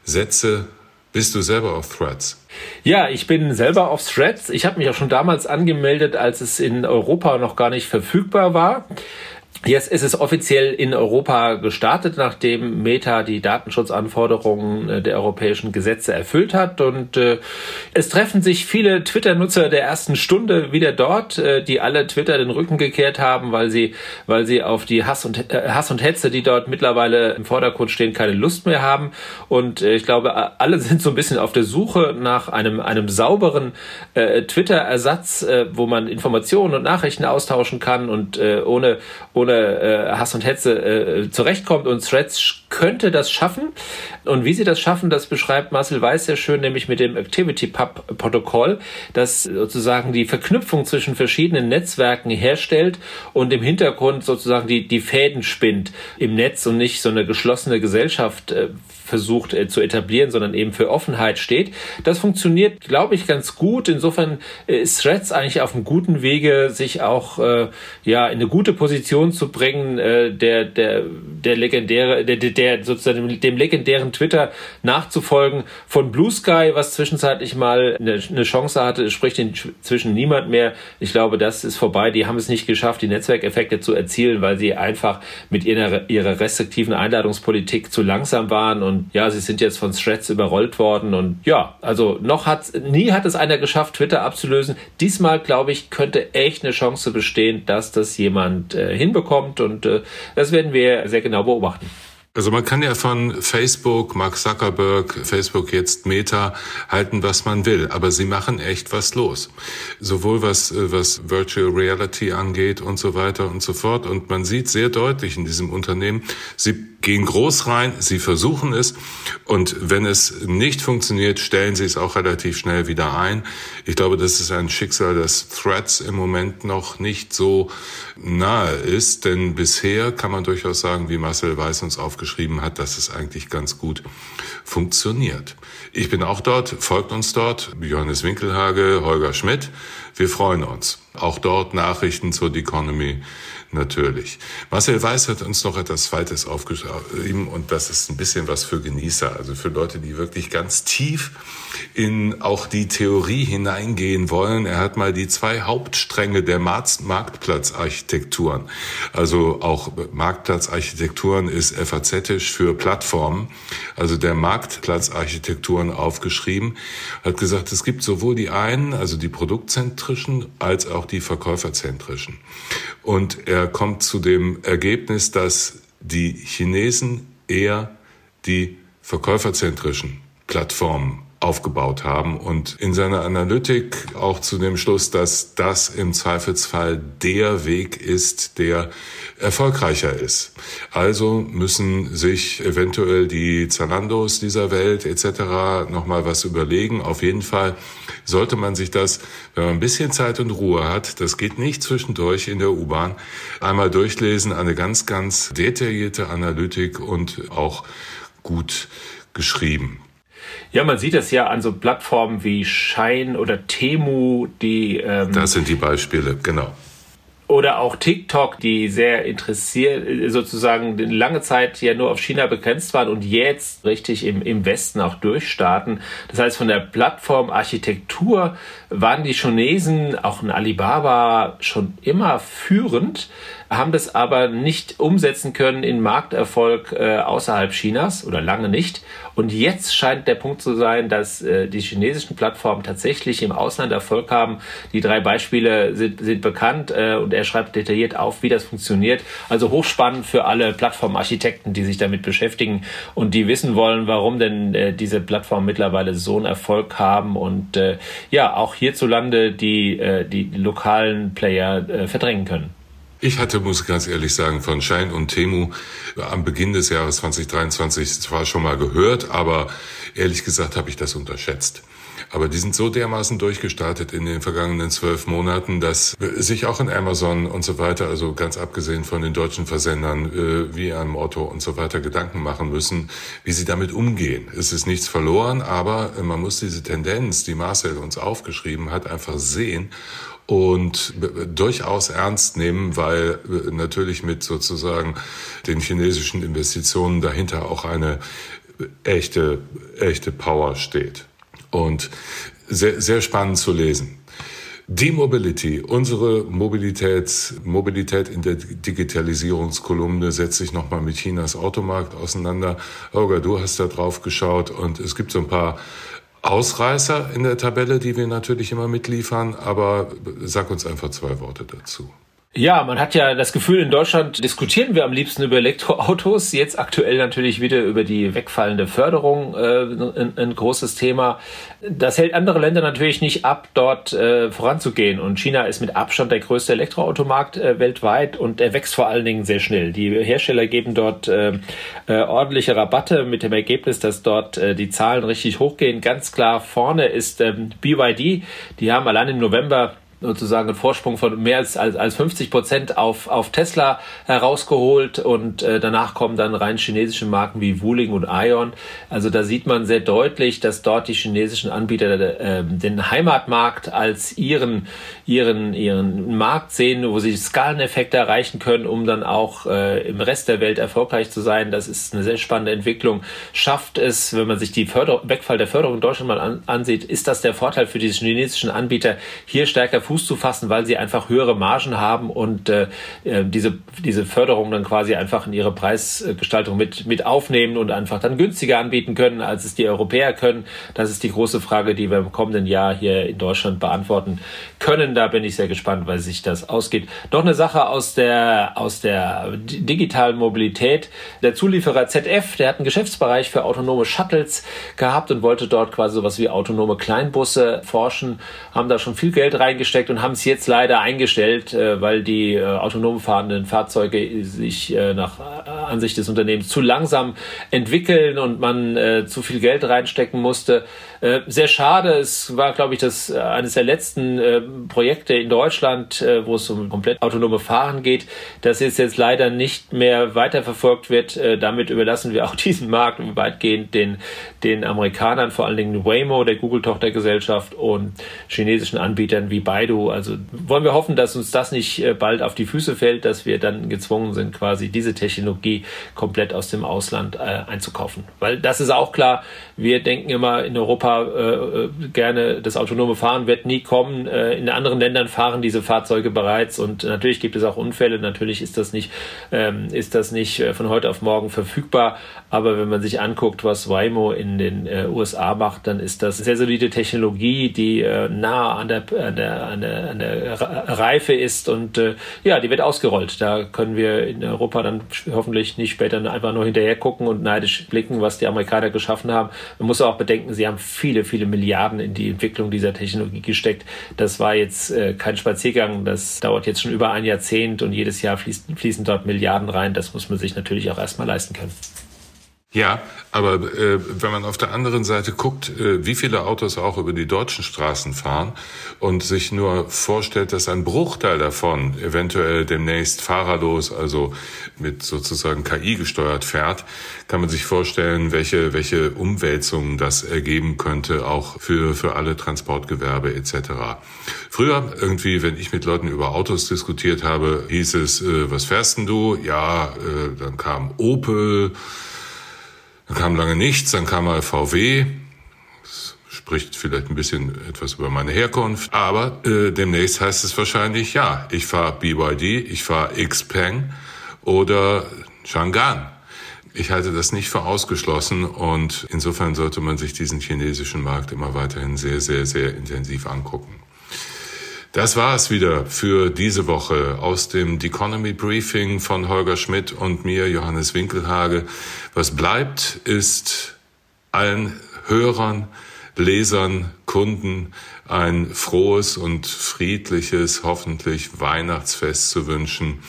Sätze? Bist du selber auf Threads? Ja, ich bin selber auf Threads. Ich habe mich auch schon damals angemeldet, als es in Europa noch gar nicht verfügbar war. Jetzt ist es offiziell in Europa gestartet, nachdem Meta die Datenschutzanforderungen äh, der europäischen Gesetze erfüllt hat. Und äh, es treffen sich viele Twitter-Nutzer der ersten Stunde wieder dort, äh, die alle Twitter den Rücken gekehrt haben, weil sie, weil sie auf die Hass und, Hass und Hetze, die dort mittlerweile im Vordergrund stehen, keine Lust mehr haben. Und ich glaube, alle sind so ein bisschen auf der Suche nach einem, einem sauberen Twitter-Ersatz, wo man Informationen und Nachrichten austauschen kann und äh, ohne, ohne äh, Hass und Hetze äh, zurechtkommt und Threads könnte das schaffen. Und wie sie das schaffen, das beschreibt Marcel Weiß sehr schön, nämlich mit dem Activity Pub Protokoll, das sozusagen die Verknüpfung zwischen verschiedenen Netzwerken herstellt und im Hintergrund sozusagen die, die Fäden spinnt im Netz und nicht so eine geschlossene Gesellschaft äh, versucht äh, zu etablieren, sondern eben für Offenheit steht. Das funktioniert, glaube ich, ganz gut. Insofern äh, ist Threads eigentlich auf einem guten Wege, sich auch äh, ja in eine gute Position zu bringen, äh, der der der legendäre der, der sozusagen dem legendären Twitter nachzufolgen von Blue Sky, was zwischenzeitlich mal eine, eine Chance hatte, spricht inzwischen niemand mehr. Ich glaube, das ist vorbei. Die haben es nicht geschafft, die Netzwerkeffekte zu erzielen, weil sie einfach mit ihrer ihrer restriktiven Einladungspolitik zu langsam waren und ja, sie sind jetzt von Threads überrollt worden und ja, also noch hat nie hat es einer geschafft, Twitter abzulösen. Diesmal glaube ich, könnte echt eine Chance bestehen, dass das jemand äh, hinbekommt und äh, das werden wir sehr genau beobachten. Also man kann ja von Facebook, Mark Zuckerberg, Facebook jetzt Meta halten, was man will, aber sie machen echt was los. Sowohl was, äh, was Virtual Reality angeht und so weiter und so fort. Und man sieht sehr deutlich in diesem Unternehmen, sie gehen groß rein, sie versuchen es und wenn es nicht funktioniert, stellen sie es auch relativ schnell wieder ein. Ich glaube, das ist ein Schicksal, das Threads im Moment noch nicht so nahe ist, denn bisher kann man durchaus sagen, wie Marcel Weiß uns aufgeschrieben hat, dass es eigentlich ganz gut funktioniert. Ich bin auch dort, folgt uns dort, Johannes Winkelhage, Holger Schmidt. Wir freuen uns. Auch dort Nachrichten zur Economy natürlich. Marcel Weiß hat uns noch etwas Zweites aufgeschrieben und das ist ein bisschen was für Genießer, also für Leute, die wirklich ganz tief in auch die Theorie hineingehen wollen. Er hat mal die zwei Hauptstränge der Marktplatzarchitekturen, also auch Marktplatzarchitekturen ist FAZ-isch für Plattformen, also der Marktplatzarchitekturen aufgeschrieben, hat gesagt, es gibt sowohl die einen, also die produktzentrischen, als auch die verkäuferzentrischen. Und er kommt zu dem Ergebnis, dass die Chinesen eher die verkäuferzentrischen Plattformen aufgebaut haben und in seiner Analytik auch zu dem Schluss, dass das im Zweifelsfall der Weg ist, der erfolgreicher ist. Also müssen sich eventuell die Zalandos dieser Welt etc. nochmal was überlegen. Auf jeden Fall sollte man sich das, wenn man ein bisschen Zeit und Ruhe hat, das geht nicht zwischendurch in der U-Bahn, einmal durchlesen, eine ganz, ganz detaillierte Analytik und auch gut geschrieben. Ja, man sieht es ja an so Plattformen wie Shine oder Temu, die. Ähm, das sind die Beispiele, genau oder auch TikTok, die sehr interessiert, sozusagen lange Zeit ja nur auf China begrenzt waren und jetzt richtig im, im Westen auch durchstarten. Das heißt, von der Plattformarchitektur waren die Chinesen, auch ein Alibaba, schon immer führend haben das aber nicht umsetzen können in Markterfolg äh, außerhalb Chinas oder lange nicht. Und jetzt scheint der Punkt zu sein, dass äh, die chinesischen Plattformen tatsächlich im Ausland Erfolg haben. Die drei Beispiele sind, sind bekannt äh, und er schreibt detailliert auf, wie das funktioniert. Also hochspannend für alle Plattformarchitekten, die sich damit beschäftigen und die wissen wollen, warum denn äh, diese Plattformen mittlerweile so einen Erfolg haben und äh, ja, auch hierzulande die, äh, die lokalen Player äh, verdrängen können. Ich hatte, muss ich ganz ehrlich sagen, von Schein und Temu am Beginn des Jahres 2023 zwar schon mal gehört, aber ehrlich gesagt habe ich das unterschätzt. Aber die sind so dermaßen durchgestartet in den vergangenen zwölf Monaten, dass sich auch in Amazon und so weiter, also ganz abgesehen von den deutschen Versendern äh, wie einem Otto und so weiter, Gedanken machen müssen, wie sie damit umgehen. Es ist nichts verloren, aber man muss diese Tendenz, die Marcel uns aufgeschrieben hat, einfach sehen und durchaus ernst nehmen, weil äh, natürlich mit sozusagen den chinesischen Investitionen dahinter auch eine echte, echte Power steht. Und sehr, sehr spannend zu lesen. Die Mobility, unsere Mobilität, Mobilität in der Digitalisierungskolumne setzt sich nochmal mit Chinas Automarkt auseinander. Holger, du hast da drauf geschaut und es gibt so ein paar Ausreißer in der Tabelle, die wir natürlich immer mitliefern, aber sag uns einfach zwei Worte dazu. Ja, man hat ja das Gefühl, in Deutschland diskutieren wir am liebsten über Elektroautos. Jetzt aktuell natürlich wieder über die wegfallende Förderung äh, ein, ein, großes Thema. Das hält andere Länder natürlich nicht ab, dort äh, voranzugehen. Und China ist mit Abstand der größte Elektroautomarkt äh, weltweit und er wächst vor allen Dingen sehr schnell. Die Hersteller geben dort äh, äh, ordentliche Rabatte mit dem Ergebnis, dass dort äh, die Zahlen richtig hochgehen. Ganz klar vorne ist ähm, BYD. Die haben allein im November sozusagen einen Vorsprung von mehr als, als, als 50 Prozent auf, auf Tesla herausgeholt und äh, danach kommen dann rein chinesische Marken wie Wuling und Ion. Also da sieht man sehr deutlich, dass dort die chinesischen Anbieter äh, den Heimatmarkt als ihren, ihren, ihren Markt sehen, wo sie Skaleneffekte erreichen können, um dann auch äh, im Rest der Welt erfolgreich zu sein. Das ist eine sehr spannende Entwicklung. Schafft es, wenn man sich die Förder Wegfall der Förderung in Deutschland mal an, ansieht, ist das der Vorteil für diese chinesischen Anbieter, hier stärker Fuß zu fassen, weil sie einfach höhere Margen haben und äh, äh, diese, diese Förderung dann quasi einfach in ihre Preisgestaltung mit, mit aufnehmen und einfach dann günstiger anbieten können, als es die Europäer können. Das ist die große Frage, die wir im kommenden Jahr hier in Deutschland beantworten können. Da bin ich sehr gespannt, weil sich das ausgeht. Noch eine Sache aus der, aus der digitalen Mobilität. Der Zulieferer ZF, der hat einen Geschäftsbereich für autonome Shuttles gehabt und wollte dort quasi sowas wie autonome Kleinbusse forschen, haben da schon viel Geld reingesteckt reingesteckt und haben es jetzt leider eingestellt, äh, weil die äh, autonom fahrenden Fahrzeuge sich äh, nach Ansicht des Unternehmens zu langsam entwickeln und man zu viel Geld reinstecken musste. Sehr schade. Es war, glaube ich, das eines der letzten Projekte in Deutschland, wo es um komplett autonome Fahren geht. Das jetzt jetzt leider nicht mehr weiterverfolgt wird. Damit überlassen wir auch diesen Markt weitgehend den, den Amerikanern, vor allen Dingen Waymo, der Google-Tochtergesellschaft und chinesischen Anbietern wie Baidu. Also wollen wir hoffen, dass uns das nicht äh, bald auf die Füße fällt, dass wir dann gezwungen sind, quasi diese Technologie komplett aus dem Ausland äh, einzukaufen. Weil das ist auch klar, wir denken immer in Europa äh, gerne, das autonome Fahren wird nie kommen. Äh, in anderen Ländern fahren diese Fahrzeuge bereits und natürlich gibt es auch Unfälle. Natürlich ist das nicht, ähm, ist das nicht äh, von heute auf morgen verfügbar. Aber wenn man sich anguckt, was Waymo in den äh, USA macht, dann ist das sehr solide Technologie, die äh, nah an der, an der, an an der Reife ist und äh, ja, die wird ausgerollt. Da können wir in Europa dann hoffentlich nicht, nicht später einfach nur hinterher gucken und neidisch blicken, was die Amerikaner geschaffen haben. Man muss auch bedenken, sie haben viele, viele Milliarden in die Entwicklung dieser Technologie gesteckt. Das war jetzt äh, kein Spaziergang, das dauert jetzt schon über ein Jahrzehnt und jedes Jahr fließen, fließen dort Milliarden rein. Das muss man sich natürlich auch erstmal leisten können. Ja, aber äh, wenn man auf der anderen Seite guckt, äh, wie viele Autos auch über die deutschen Straßen fahren und sich nur vorstellt, dass ein Bruchteil davon eventuell demnächst fahrerlos, also mit sozusagen KI gesteuert fährt, kann man sich vorstellen, welche welche Umwälzungen das ergeben könnte, auch für für alle Transportgewerbe etc. Früher irgendwie, wenn ich mit Leuten über Autos diskutiert habe, hieß es, äh, was fährst denn du? Ja, äh, dann kam Opel. Dann kam lange nichts, dann kam mal VW. Das spricht vielleicht ein bisschen etwas über meine Herkunft. Aber äh, demnächst heißt es wahrscheinlich, ja, ich fahre BYD, ich fahre Xpeng oder Chang'an. Ich halte das nicht für ausgeschlossen und insofern sollte man sich diesen chinesischen Markt immer weiterhin sehr, sehr, sehr intensiv angucken. Das war es wieder für diese Woche aus dem Economy Briefing von Holger Schmidt und mir, Johannes Winkelhage. Was bleibt, ist allen Hörern, Lesern, Kunden ein frohes und friedliches, hoffentlich Weihnachtsfest zu wünschen.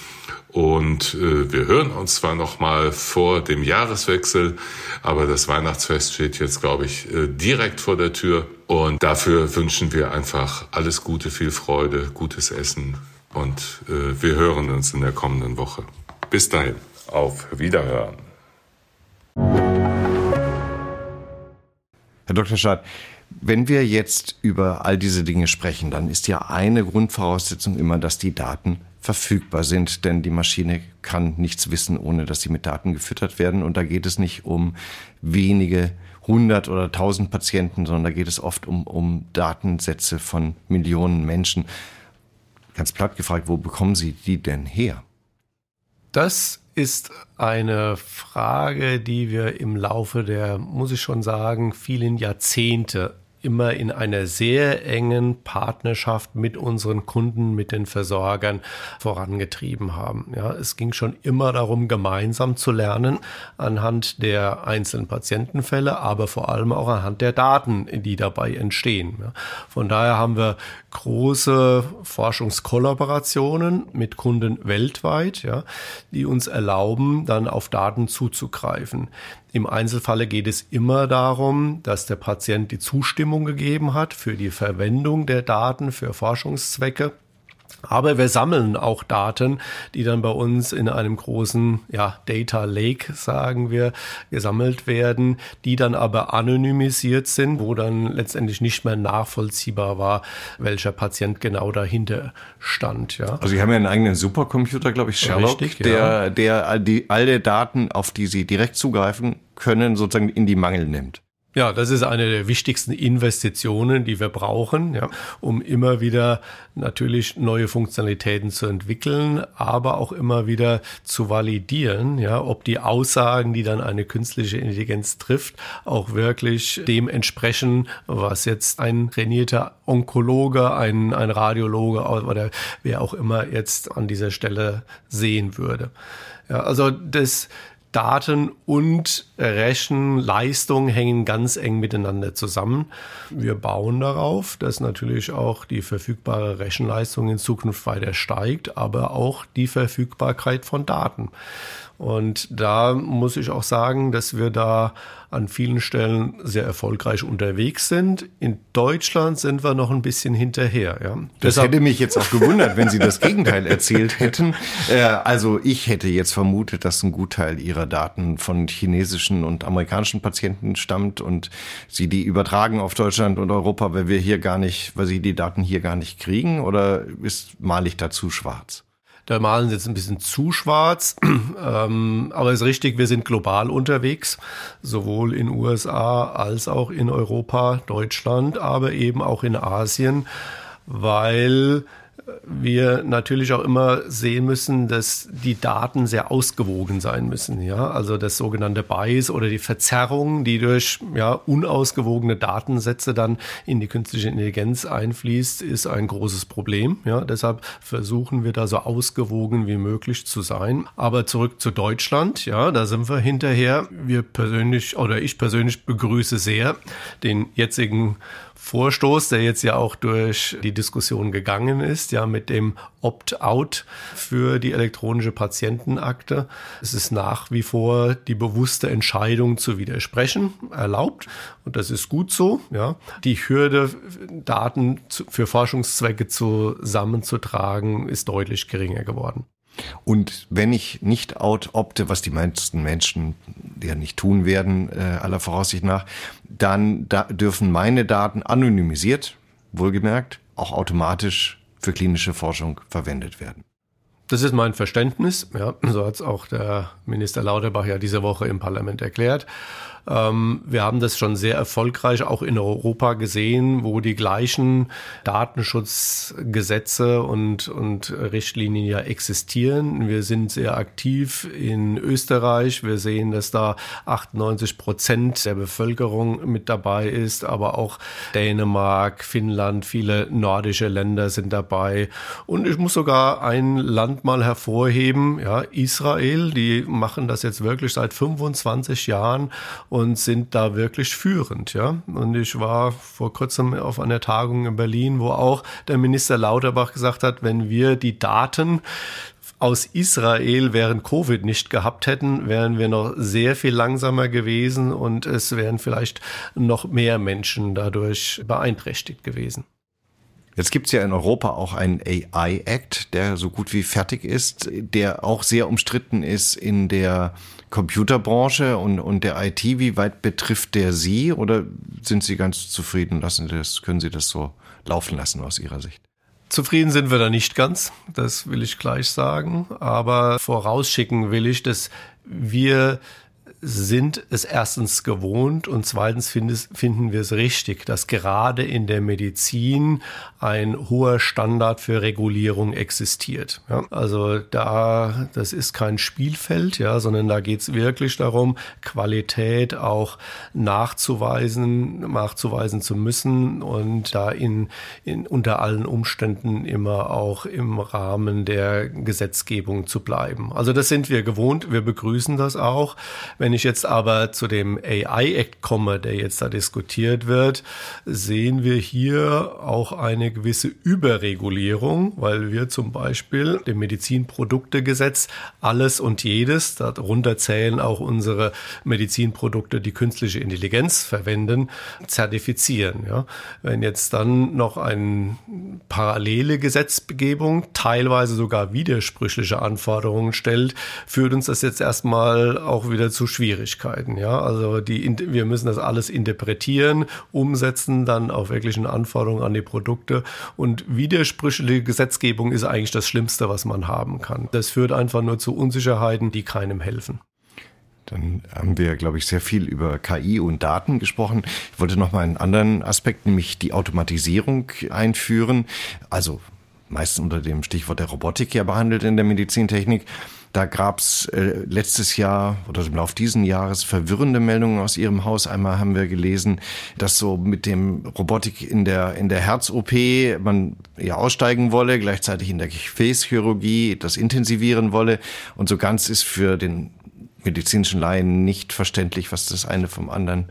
Und äh, wir hören uns zwar noch mal vor dem Jahreswechsel, aber das Weihnachtsfest steht jetzt, glaube ich, äh, direkt vor der Tür. Und dafür wünschen wir einfach alles Gute, viel Freude, gutes Essen. Und äh, wir hören uns in der kommenden Woche. Bis dahin, auf Wiederhören. Herr Dr. Schad, wenn wir jetzt über all diese Dinge sprechen, dann ist ja eine Grundvoraussetzung immer, dass die Daten verfügbar sind, denn die Maschine kann nichts wissen, ohne dass sie mit Daten gefüttert werden. Und da geht es nicht um wenige 100 oder 1000 Patienten, sondern da geht es oft um, um Datensätze von Millionen Menschen. Ganz platt gefragt, wo bekommen Sie die denn her? Das ist eine Frage, die wir im Laufe der, muss ich schon sagen, vielen Jahrzehnte immer in einer sehr engen Partnerschaft mit unseren Kunden, mit den Versorgern vorangetrieben haben. Ja, es ging schon immer darum, gemeinsam zu lernen anhand der einzelnen Patientenfälle, aber vor allem auch anhand der Daten, die dabei entstehen. Von daher haben wir große Forschungskollaborationen mit Kunden weltweit, ja, die uns erlauben, dann auf Daten zuzugreifen. Im Einzelfalle geht es immer darum, dass der Patient die Zustimmung gegeben hat für die Verwendung der Daten für Forschungszwecke. Aber wir sammeln auch Daten, die dann bei uns in einem großen ja, Data Lake, sagen wir, gesammelt werden, die dann aber anonymisiert sind, wo dann letztendlich nicht mehr nachvollziehbar war, welcher Patient genau dahinter stand. Ja. Also Sie haben ja einen eigenen Supercomputer, glaube ich, Sherlock, Richtig, der, ja. der all die, alle Daten, auf die Sie direkt zugreifen können, sozusagen in die Mangel nimmt. Ja, das ist eine der wichtigsten Investitionen, die wir brauchen, ja, um immer wieder natürlich neue Funktionalitäten zu entwickeln, aber auch immer wieder zu validieren, ja, ob die Aussagen, die dann eine künstliche Intelligenz trifft, auch wirklich dem entsprechen, was jetzt ein trainierter Onkologe, ein, ein Radiologe oder wer auch immer jetzt an dieser Stelle sehen würde. Ja, also das, Daten und Rechenleistung hängen ganz eng miteinander zusammen. Wir bauen darauf, dass natürlich auch die verfügbare Rechenleistung in Zukunft weiter steigt, aber auch die Verfügbarkeit von Daten. Und da muss ich auch sagen, dass wir da an vielen Stellen sehr erfolgreich unterwegs sind. In Deutschland sind wir noch ein bisschen hinterher. Ja. Das Deshalb hätte mich jetzt auch gewundert, wenn Sie das Gegenteil erzählt hätten. Äh, also ich hätte jetzt vermutet, dass ein Gutteil Ihrer Daten von chinesischen und amerikanischen Patienten stammt und Sie die übertragen auf Deutschland und Europa, weil wir hier gar nicht, weil Sie die Daten hier gar nicht kriegen oder ist malig dazu schwarz? Da malen sie jetzt ein bisschen zu schwarz. ähm, aber es ist richtig, wir sind global unterwegs, sowohl in USA als auch in Europa, Deutschland, aber eben auch in Asien, weil wir natürlich auch immer sehen müssen, dass die Daten sehr ausgewogen sein müssen. Ja, also das sogenannte Bias oder die Verzerrung, die durch ja, unausgewogene Datensätze dann in die künstliche Intelligenz einfließt, ist ein großes Problem. Ja, deshalb versuchen wir da so ausgewogen wie möglich zu sein. Aber zurück zu Deutschland. Ja, da sind wir hinterher. Wir persönlich oder ich persönlich begrüße sehr den jetzigen Vorstoß, der jetzt ja auch durch die Diskussion gegangen ist, ja, mit dem Opt-out für die elektronische Patientenakte. Es ist nach wie vor die bewusste Entscheidung zu widersprechen erlaubt. Und das ist gut so, ja. Die Hürde, Daten für Forschungszwecke zusammenzutragen, ist deutlich geringer geworden. Und wenn ich nicht out opte, was die meisten Menschen ja nicht tun werden, äh, aller Voraussicht nach, dann da dürfen meine Daten anonymisiert, wohlgemerkt, auch automatisch für klinische Forschung verwendet werden. Das ist mein Verständnis. Ja, so hat es auch der Minister Lauterbach ja diese Woche im Parlament erklärt. Ähm, wir haben das schon sehr erfolgreich auch in Europa gesehen, wo die gleichen Datenschutzgesetze und, und Richtlinien ja existieren. Wir sind sehr aktiv in Österreich. Wir sehen, dass da 98 Prozent der Bevölkerung mit dabei ist, aber auch Dänemark, Finnland, viele nordische Länder sind dabei. Und ich muss sogar ein Land mal hervorheben, ja, Israel, die machen das jetzt wirklich seit 25 Jahren und sind da wirklich führend, ja. Und ich war vor kurzem auf einer Tagung in Berlin, wo auch der Minister Lauterbach gesagt hat, wenn wir die Daten aus Israel während Covid nicht gehabt hätten, wären wir noch sehr viel langsamer gewesen und es wären vielleicht noch mehr Menschen dadurch beeinträchtigt gewesen. Jetzt gibt's ja in Europa auch einen AI-Act, der so gut wie fertig ist, der auch sehr umstritten ist in der Computerbranche und, und der IT. Wie weit betrifft der Sie oder sind Sie ganz zufrieden? Lassen das, können Sie das so laufen lassen aus Ihrer Sicht? Zufrieden sind wir da nicht ganz, das will ich gleich sagen. Aber vorausschicken will ich, dass wir sind es erstens gewohnt und zweitens finden wir es richtig, dass gerade in der Medizin ein hoher Standard für Regulierung existiert. Ja, also da, das ist kein Spielfeld, ja, sondern da geht es wirklich darum, Qualität auch nachzuweisen, nachzuweisen zu müssen und da in, in unter allen Umständen immer auch im Rahmen der Gesetzgebung zu bleiben. Also das sind wir gewohnt, wir begrüßen das auch. Wenn ich jetzt aber zu dem AI Act komme, der jetzt da diskutiert wird, sehen wir hier auch eine gewisse Überregulierung, weil wir zum Beispiel dem Medizinproduktegesetz alles und jedes, darunter zählen auch unsere Medizinprodukte, die künstliche Intelligenz verwenden, zertifizieren. Ja. Wenn jetzt dann noch eine parallele Gesetzgebung, teilweise sogar widersprüchliche Anforderungen stellt, führt uns das jetzt erstmal auch wieder zu Schwierigkeiten. Ja, also die, wir müssen das alles interpretieren, umsetzen, dann auch wirklichen Anforderungen an die Produkte. Und widersprüchliche Gesetzgebung ist eigentlich das Schlimmste, was man haben kann. Das führt einfach nur zu Unsicherheiten, die keinem helfen. Dann haben wir, glaube ich, sehr viel über KI und Daten gesprochen. Ich wollte noch mal einen anderen Aspekt, nämlich die Automatisierung einführen. Also meist unter dem Stichwort der Robotik ja behandelt in der Medizintechnik. Da gab's äh, letztes Jahr oder im Laufe diesen Jahres verwirrende Meldungen aus Ihrem Haus. Einmal haben wir gelesen, dass so mit dem Robotik in der, in der Herz-OP man ja aussteigen wolle, gleichzeitig in der Gefäßchirurgie das intensivieren wolle. Und so ganz ist für den medizinischen Laien nicht verständlich, was das eine vom anderen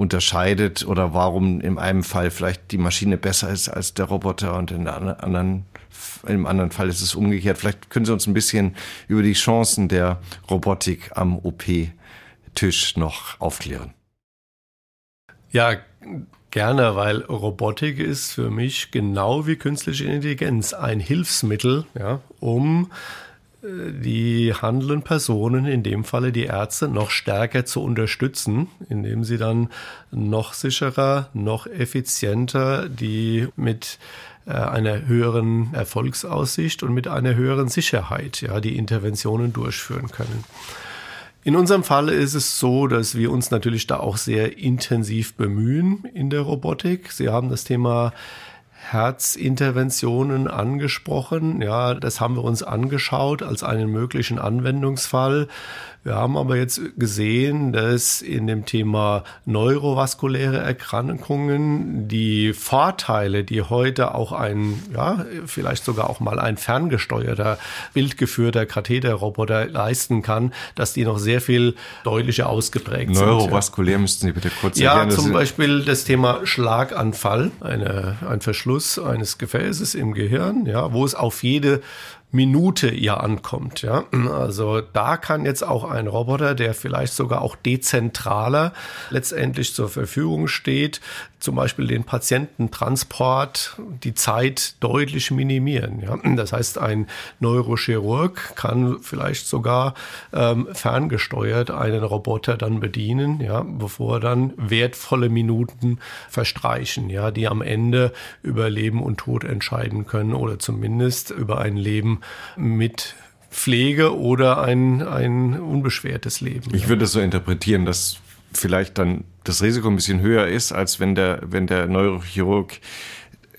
unterscheidet oder warum in einem Fall vielleicht die Maschine besser ist als der Roboter und in der anderen, im anderen Fall ist es umgekehrt. Vielleicht können Sie uns ein bisschen über die Chancen der Robotik am OP-Tisch noch aufklären. Ja, Gerne, weil Robotik ist für mich genau wie künstliche Intelligenz ein Hilfsmittel, ja, um die handelnden Personen, in dem Falle die Ärzte, noch stärker zu unterstützen, indem sie dann noch sicherer, noch effizienter die mit äh, einer höheren Erfolgsaussicht und mit einer höheren Sicherheit ja die Interventionen durchführen können. In unserem Fall ist es so, dass wir uns natürlich da auch sehr intensiv bemühen in der Robotik. Sie haben das Thema Herzinterventionen angesprochen. Ja, das haben wir uns angeschaut als einen möglichen Anwendungsfall. Wir haben aber jetzt gesehen, dass in dem Thema neurovaskuläre Erkrankungen die Vorteile, die heute auch ein, ja, vielleicht sogar auch mal ein ferngesteuerter, bildgeführter Katheterroboter leisten kann, dass die noch sehr viel deutlicher ausgeprägt Neurovaskulär sind. Neurovaskulär müssten Sie bitte kurz erklären. Ja, zum Beispiel das Thema Schlaganfall, eine, ein Verschluss eines Gefäßes im Gehirn, ja, wo es auf jede Minute ihr ankommt. Ja? Also da kann jetzt auch ein Roboter, der vielleicht sogar auch dezentraler letztendlich zur Verfügung steht, zum Beispiel den Patiententransport, die Zeit deutlich minimieren. Ja? Das heißt, ein Neurochirurg kann vielleicht sogar ähm, ferngesteuert einen Roboter dann bedienen, ja, bevor dann wertvolle Minuten verstreichen, ja, die am Ende über Leben und Tod entscheiden können oder zumindest über ein Leben mit Pflege oder ein, ein unbeschwertes Leben. Ich würde es so interpretieren, dass vielleicht dann das Risiko ein bisschen höher ist, als wenn der, wenn der Neurochirurg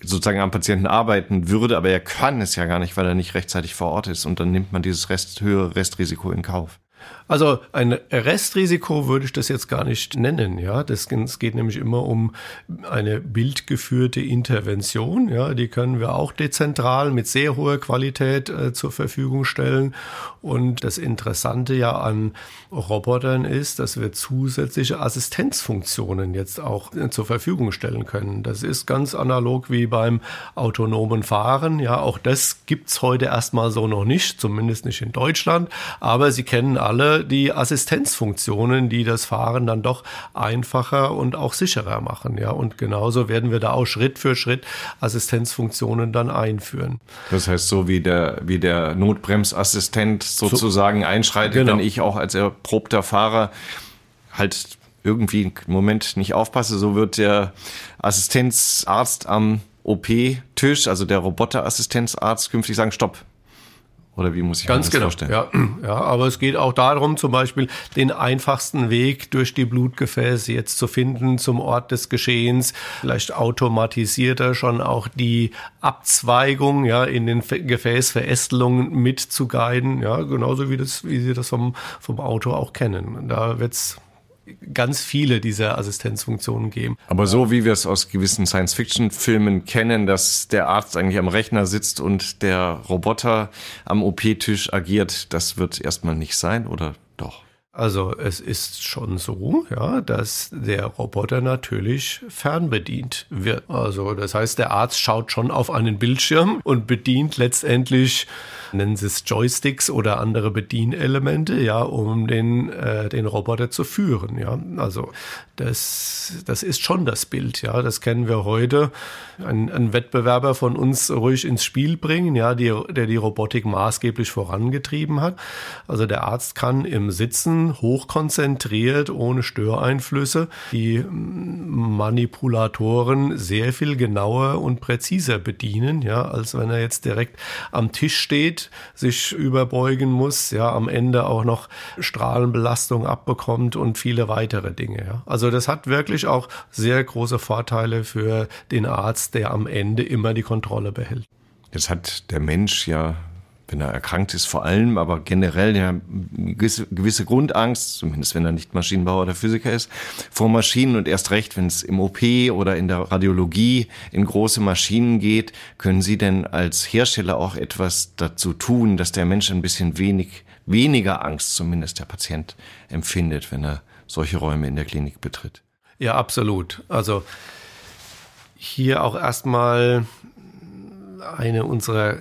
sozusagen am Patienten arbeiten würde, aber er kann es ja gar nicht, weil er nicht rechtzeitig vor Ort ist und dann nimmt man dieses Rest, höhere Restrisiko in Kauf. Also ein Restrisiko würde ich das jetzt gar nicht nennen. Ja, das, es geht nämlich immer um eine bildgeführte Intervention. Ja, die können wir auch dezentral mit sehr hoher Qualität äh, zur Verfügung stellen. Und das Interessante ja an Robotern ist, dass wir zusätzliche Assistenzfunktionen jetzt auch äh, zur Verfügung stellen können. Das ist ganz analog wie beim autonomen Fahren. Ja, auch das gibt's heute erstmal so noch nicht, zumindest nicht in Deutschland. Aber Sie kennen alle die Assistenzfunktionen, die das Fahren dann doch einfacher und auch sicherer machen. Ja, und genauso werden wir da auch Schritt für Schritt Assistenzfunktionen dann einführen. Das heißt, so wie der, wie der Notbremsassistent sozusagen so, einschreitet, genau. wenn ich auch als erprobter Fahrer halt irgendwie im Moment nicht aufpasse, so wird der Assistenzarzt am OP-Tisch, also der Roboterassistenzarzt, künftig sagen, stopp, Oder wie muss ich Ganz mir das genau. vorstellen? Ja, ja, aber es geht auch darum, zum Beispiel den einfachsten Weg durch die Blutgefäße jetzt zu finden zum Ort des Geschehens. Vielleicht automatisiert er schon auch die Abzweigung ja, in den Gefäßverästelungen mit zu guiden. Ja, genauso wie, das, wie Sie das vom, vom Auto auch kennen. Da wird's ganz viele dieser Assistenzfunktionen geben. Aber so wie wir es aus gewissen Science-Fiction-Filmen kennen, dass der Arzt eigentlich am Rechner sitzt und der Roboter am OP-Tisch agiert, das wird erstmal nicht sein, oder doch? Also es ist schon so, ja, dass der Roboter natürlich fernbedient wird. Also das heißt, der Arzt schaut schon auf einen Bildschirm und bedient letztendlich, nennen Sie es Joysticks oder andere Bedienelemente, ja, um den, äh, den Roboter zu führen. Ja, also das, das ist schon das Bild, ja, das kennen wir heute. Ein, ein Wettbewerber von uns ruhig ins Spiel bringen, ja, die, der die Robotik maßgeblich vorangetrieben hat. Also der Arzt kann im Sitzen hochkonzentriert, ohne Störeinflüsse, die Manipulatoren sehr viel genauer und präziser bedienen, ja, als wenn er jetzt direkt am Tisch steht, sich überbeugen muss, ja, am Ende auch noch Strahlenbelastung abbekommt und viele weitere Dinge, ja. Also das hat wirklich auch sehr große Vorteile für den Arzt, der am Ende immer die Kontrolle behält. Jetzt hat der Mensch ja wenn er erkrankt ist vor allem, aber generell ja gewisse, gewisse Grundangst, zumindest wenn er nicht Maschinenbauer oder Physiker ist, vor Maschinen und erst recht, wenn es im OP oder in der Radiologie in große Maschinen geht, können Sie denn als Hersteller auch etwas dazu tun, dass der Mensch ein bisschen wenig, weniger Angst zumindest der Patient empfindet, wenn er solche Räume in der Klinik betritt? Ja, absolut. Also hier auch erstmal eine unserer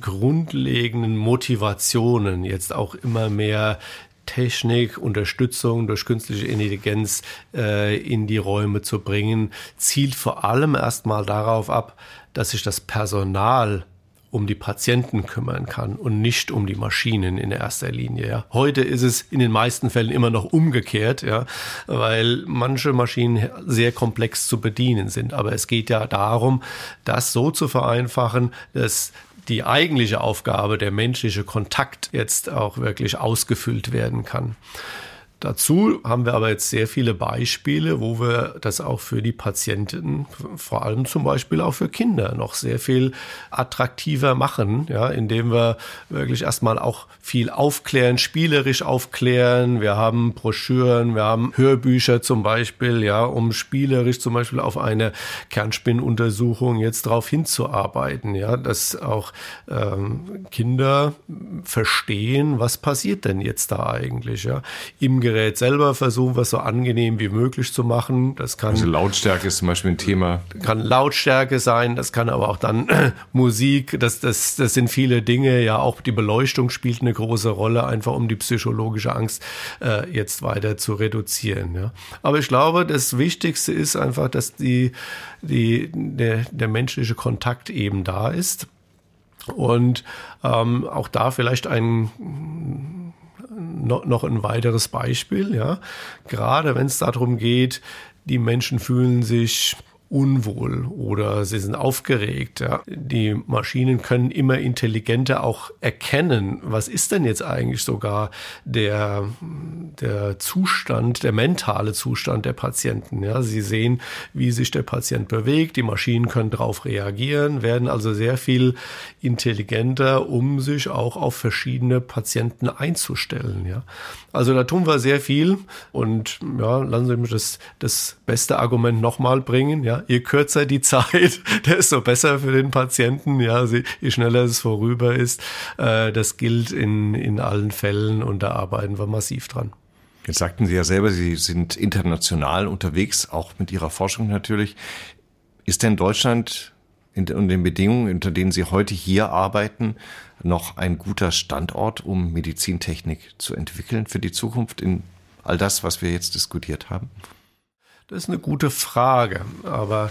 grundlegenden Motivationen jetzt auch immer mehr Technik, Unterstützung durch künstliche Intelligenz äh, in die Räume zu bringen, zielt vor allem erstmal darauf ab, dass sich das Personal um die Patienten kümmern kann und nicht um die Maschinen in erster Linie. Ja. Heute ist es in den meisten Fällen immer noch umgekehrt, ja, weil manche Maschinen sehr komplex zu bedienen sind. Aber es geht ja darum, das so zu vereinfachen, dass die eigentliche Aufgabe, der menschliche Kontakt jetzt auch wirklich ausgefüllt werden kann. Dazu haben wir aber jetzt sehr viele Beispiele, wo wir das auch für die Patienten, vor allem zum Beispiel auch für Kinder, noch sehr viel attraktiver machen, ja, indem wir wirklich erstmal auch viel aufklären, spielerisch aufklären. Wir haben Broschüren, wir haben Hörbücher zum Beispiel, ja, um spielerisch zum Beispiel auf eine Kernspinnuntersuchung jetzt darauf hinzuarbeiten, ja, dass auch ähm, Kinder verstehen, was passiert denn jetzt da eigentlich, ja, im Gerät selber versuchen es so angenehm wie möglich zu machen. Das kann also Lautstärke ist zum Beispiel ein Thema. Kann Lautstärke sein, das kann aber auch dann Musik. Das, das, das sind viele Dinge. Ja, auch die Beleuchtung spielt eine große Rolle, einfach um die psychologische Angst äh, jetzt weiter zu reduzieren. Ja. Aber ich glaube, das Wichtigste ist einfach, dass die, die, der, der menschliche Kontakt eben da ist. Und ähm, auch da vielleicht ein noch ein weiteres Beispiel, ja. Gerade wenn es darum geht, die Menschen fühlen sich unwohl oder sie sind aufgeregt. Ja. Die Maschinen können immer intelligenter auch erkennen, was ist denn jetzt eigentlich sogar der, der Zustand, der mentale Zustand der Patienten. Ja. Sie sehen, wie sich der Patient bewegt, die Maschinen können darauf reagieren, werden also sehr viel intelligenter, um sich auch auf verschiedene Patienten einzustellen. Ja. Also da tun wir sehr viel und ja, lassen Sie mich das, das beste Argument nochmal bringen. Ja, je kürzer die Zeit, desto besser für den Patienten. Ja, je schneller es vorüber ist. Äh, das gilt in, in allen Fällen und da arbeiten wir massiv dran. Jetzt sagten Sie ja selber, Sie sind international unterwegs, auch mit Ihrer Forschung natürlich. Ist denn Deutschland in den Bedingungen, unter denen Sie heute hier arbeiten, noch ein guter Standort, um Medizintechnik zu entwickeln für die Zukunft in all das, was wir jetzt diskutiert haben? Das ist eine gute Frage, aber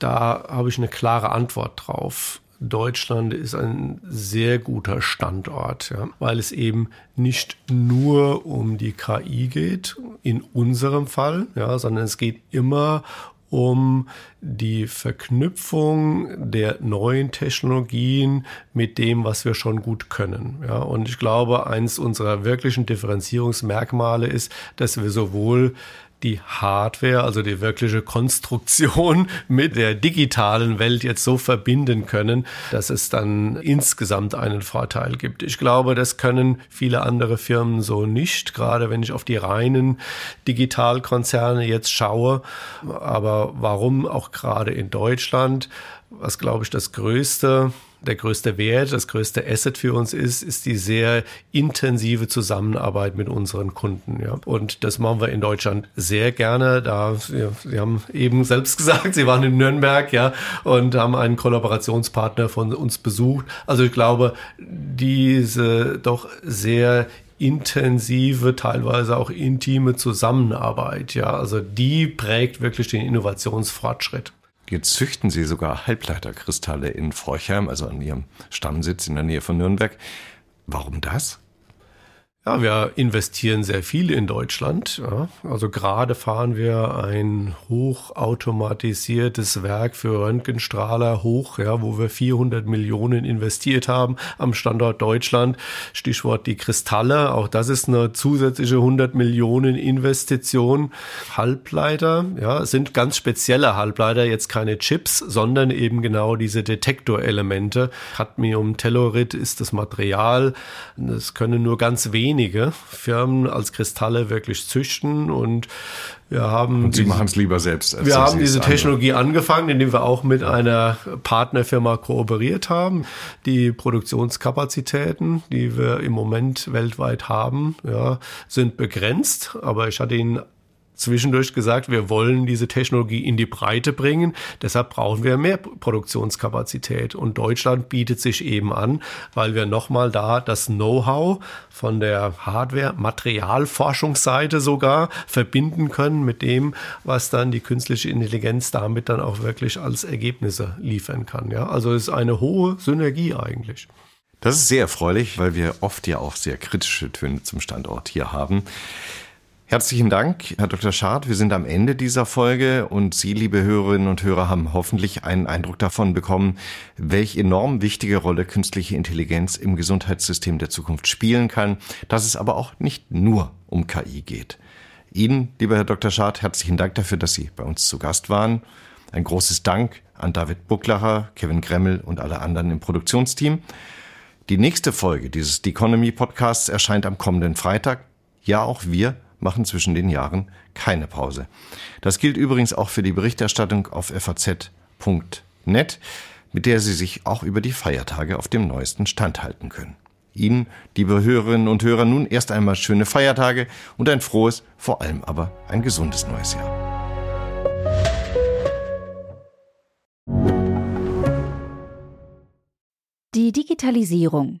da habe ich eine klare Antwort drauf. Deutschland ist ein sehr guter Standort, ja, weil es eben nicht nur um die KI geht, in unserem Fall, ja, sondern es geht immer um die Verknüpfung der neuen Technologien mit dem, was wir schon gut können. Ja, und ich glaube, eins unserer wirklichen Differenzierungsmerkmale ist, dass wir sowohl die Hardware, also die wirkliche Konstruktion mit der digitalen Welt jetzt so verbinden können, dass es dann insgesamt einen Vorteil gibt. Ich glaube, das können viele andere Firmen so nicht, gerade wenn ich auf die reinen Digitalkonzerne jetzt schaue. Aber warum auch gerade in Deutschland? Was glaube ich das größte der größte Wert, das größte Asset für uns ist, ist die sehr intensive Zusammenarbeit mit unseren Kunden. Ja. Und das machen wir in Deutschland sehr gerne. Da, ja, Sie haben eben selbst gesagt, Sie waren in Nürnberg, ja, und haben einen Kollaborationspartner von uns besucht. Also ich glaube, diese doch sehr intensive, teilweise auch intime Zusammenarbeit, ja, also die prägt wirklich den Innovationsfortschritt. Jetzt züchten Sie sogar Halbleiterkristalle in Forchheim, also an Ihrem Stammsitz in der Nähe von Nürnberg. Warum das? Ja, wir investieren sehr viel in Deutschland. Ja. Also gerade fahren wir ein hochautomatisiertes Werk für Röntgenstrahler hoch, ja, wo wir 400 Millionen investiert haben am Standort Deutschland. Stichwort die Kristalle. Auch das ist eine zusätzliche 100 Millionen Investition. Halbleiter, ja, sind ganz spezielle Halbleiter, jetzt keine Chips, sondern eben genau diese Detektorelemente. Cadmium, Tellurid ist das Material. Das können nur ganz wenige wenige Firmen als Kristalle wirklich züchten und wir haben. Und Sie machen es lieber selbst. Als wir haben diese Technologie angefangen, indem wir auch mit einer Partnerfirma kooperiert haben. Die Produktionskapazitäten, die wir im Moment weltweit haben, ja, sind begrenzt. Aber ich hatte Ihnen zwischendurch gesagt, wir wollen diese Technologie in die Breite bringen. Deshalb brauchen wir mehr Produktionskapazität. Und Deutschland bietet sich eben an, weil wir nochmal da das Know-how von der Hardware, Materialforschungsseite sogar verbinden können mit dem, was dann die künstliche Intelligenz damit dann auch wirklich als Ergebnisse liefern kann. Ja, also es ist eine hohe Synergie eigentlich. Das ist sehr erfreulich, weil wir oft ja auch sehr kritische Töne zum Standort hier haben. Herzlichen Dank, Herr Dr. Schad. Wir sind am Ende dieser Folge und Sie, liebe Hörerinnen und Hörer, haben hoffentlich einen Eindruck davon bekommen, welche enorm wichtige Rolle künstliche Intelligenz im Gesundheitssystem der Zukunft spielen kann, dass es aber auch nicht nur um KI geht. Ihnen, lieber Herr Dr. Schad, herzlichen Dank dafür, dass Sie bei uns zu Gast waren. Ein großes Dank an David Bucklacher, Kevin Gremmel und alle anderen im Produktionsteam. Die nächste Folge dieses The Economy Podcasts erscheint am kommenden Freitag. Ja, auch wir machen zwischen den Jahren keine Pause. Das gilt übrigens auch für die Berichterstattung auf faz.net, mit der Sie sich auch über die Feiertage auf dem neuesten Stand halten können. Ihnen, liebe Hörerinnen und Hörer, nun erst einmal schöne Feiertage und ein frohes, vor allem aber ein gesundes neues Jahr. Die Digitalisierung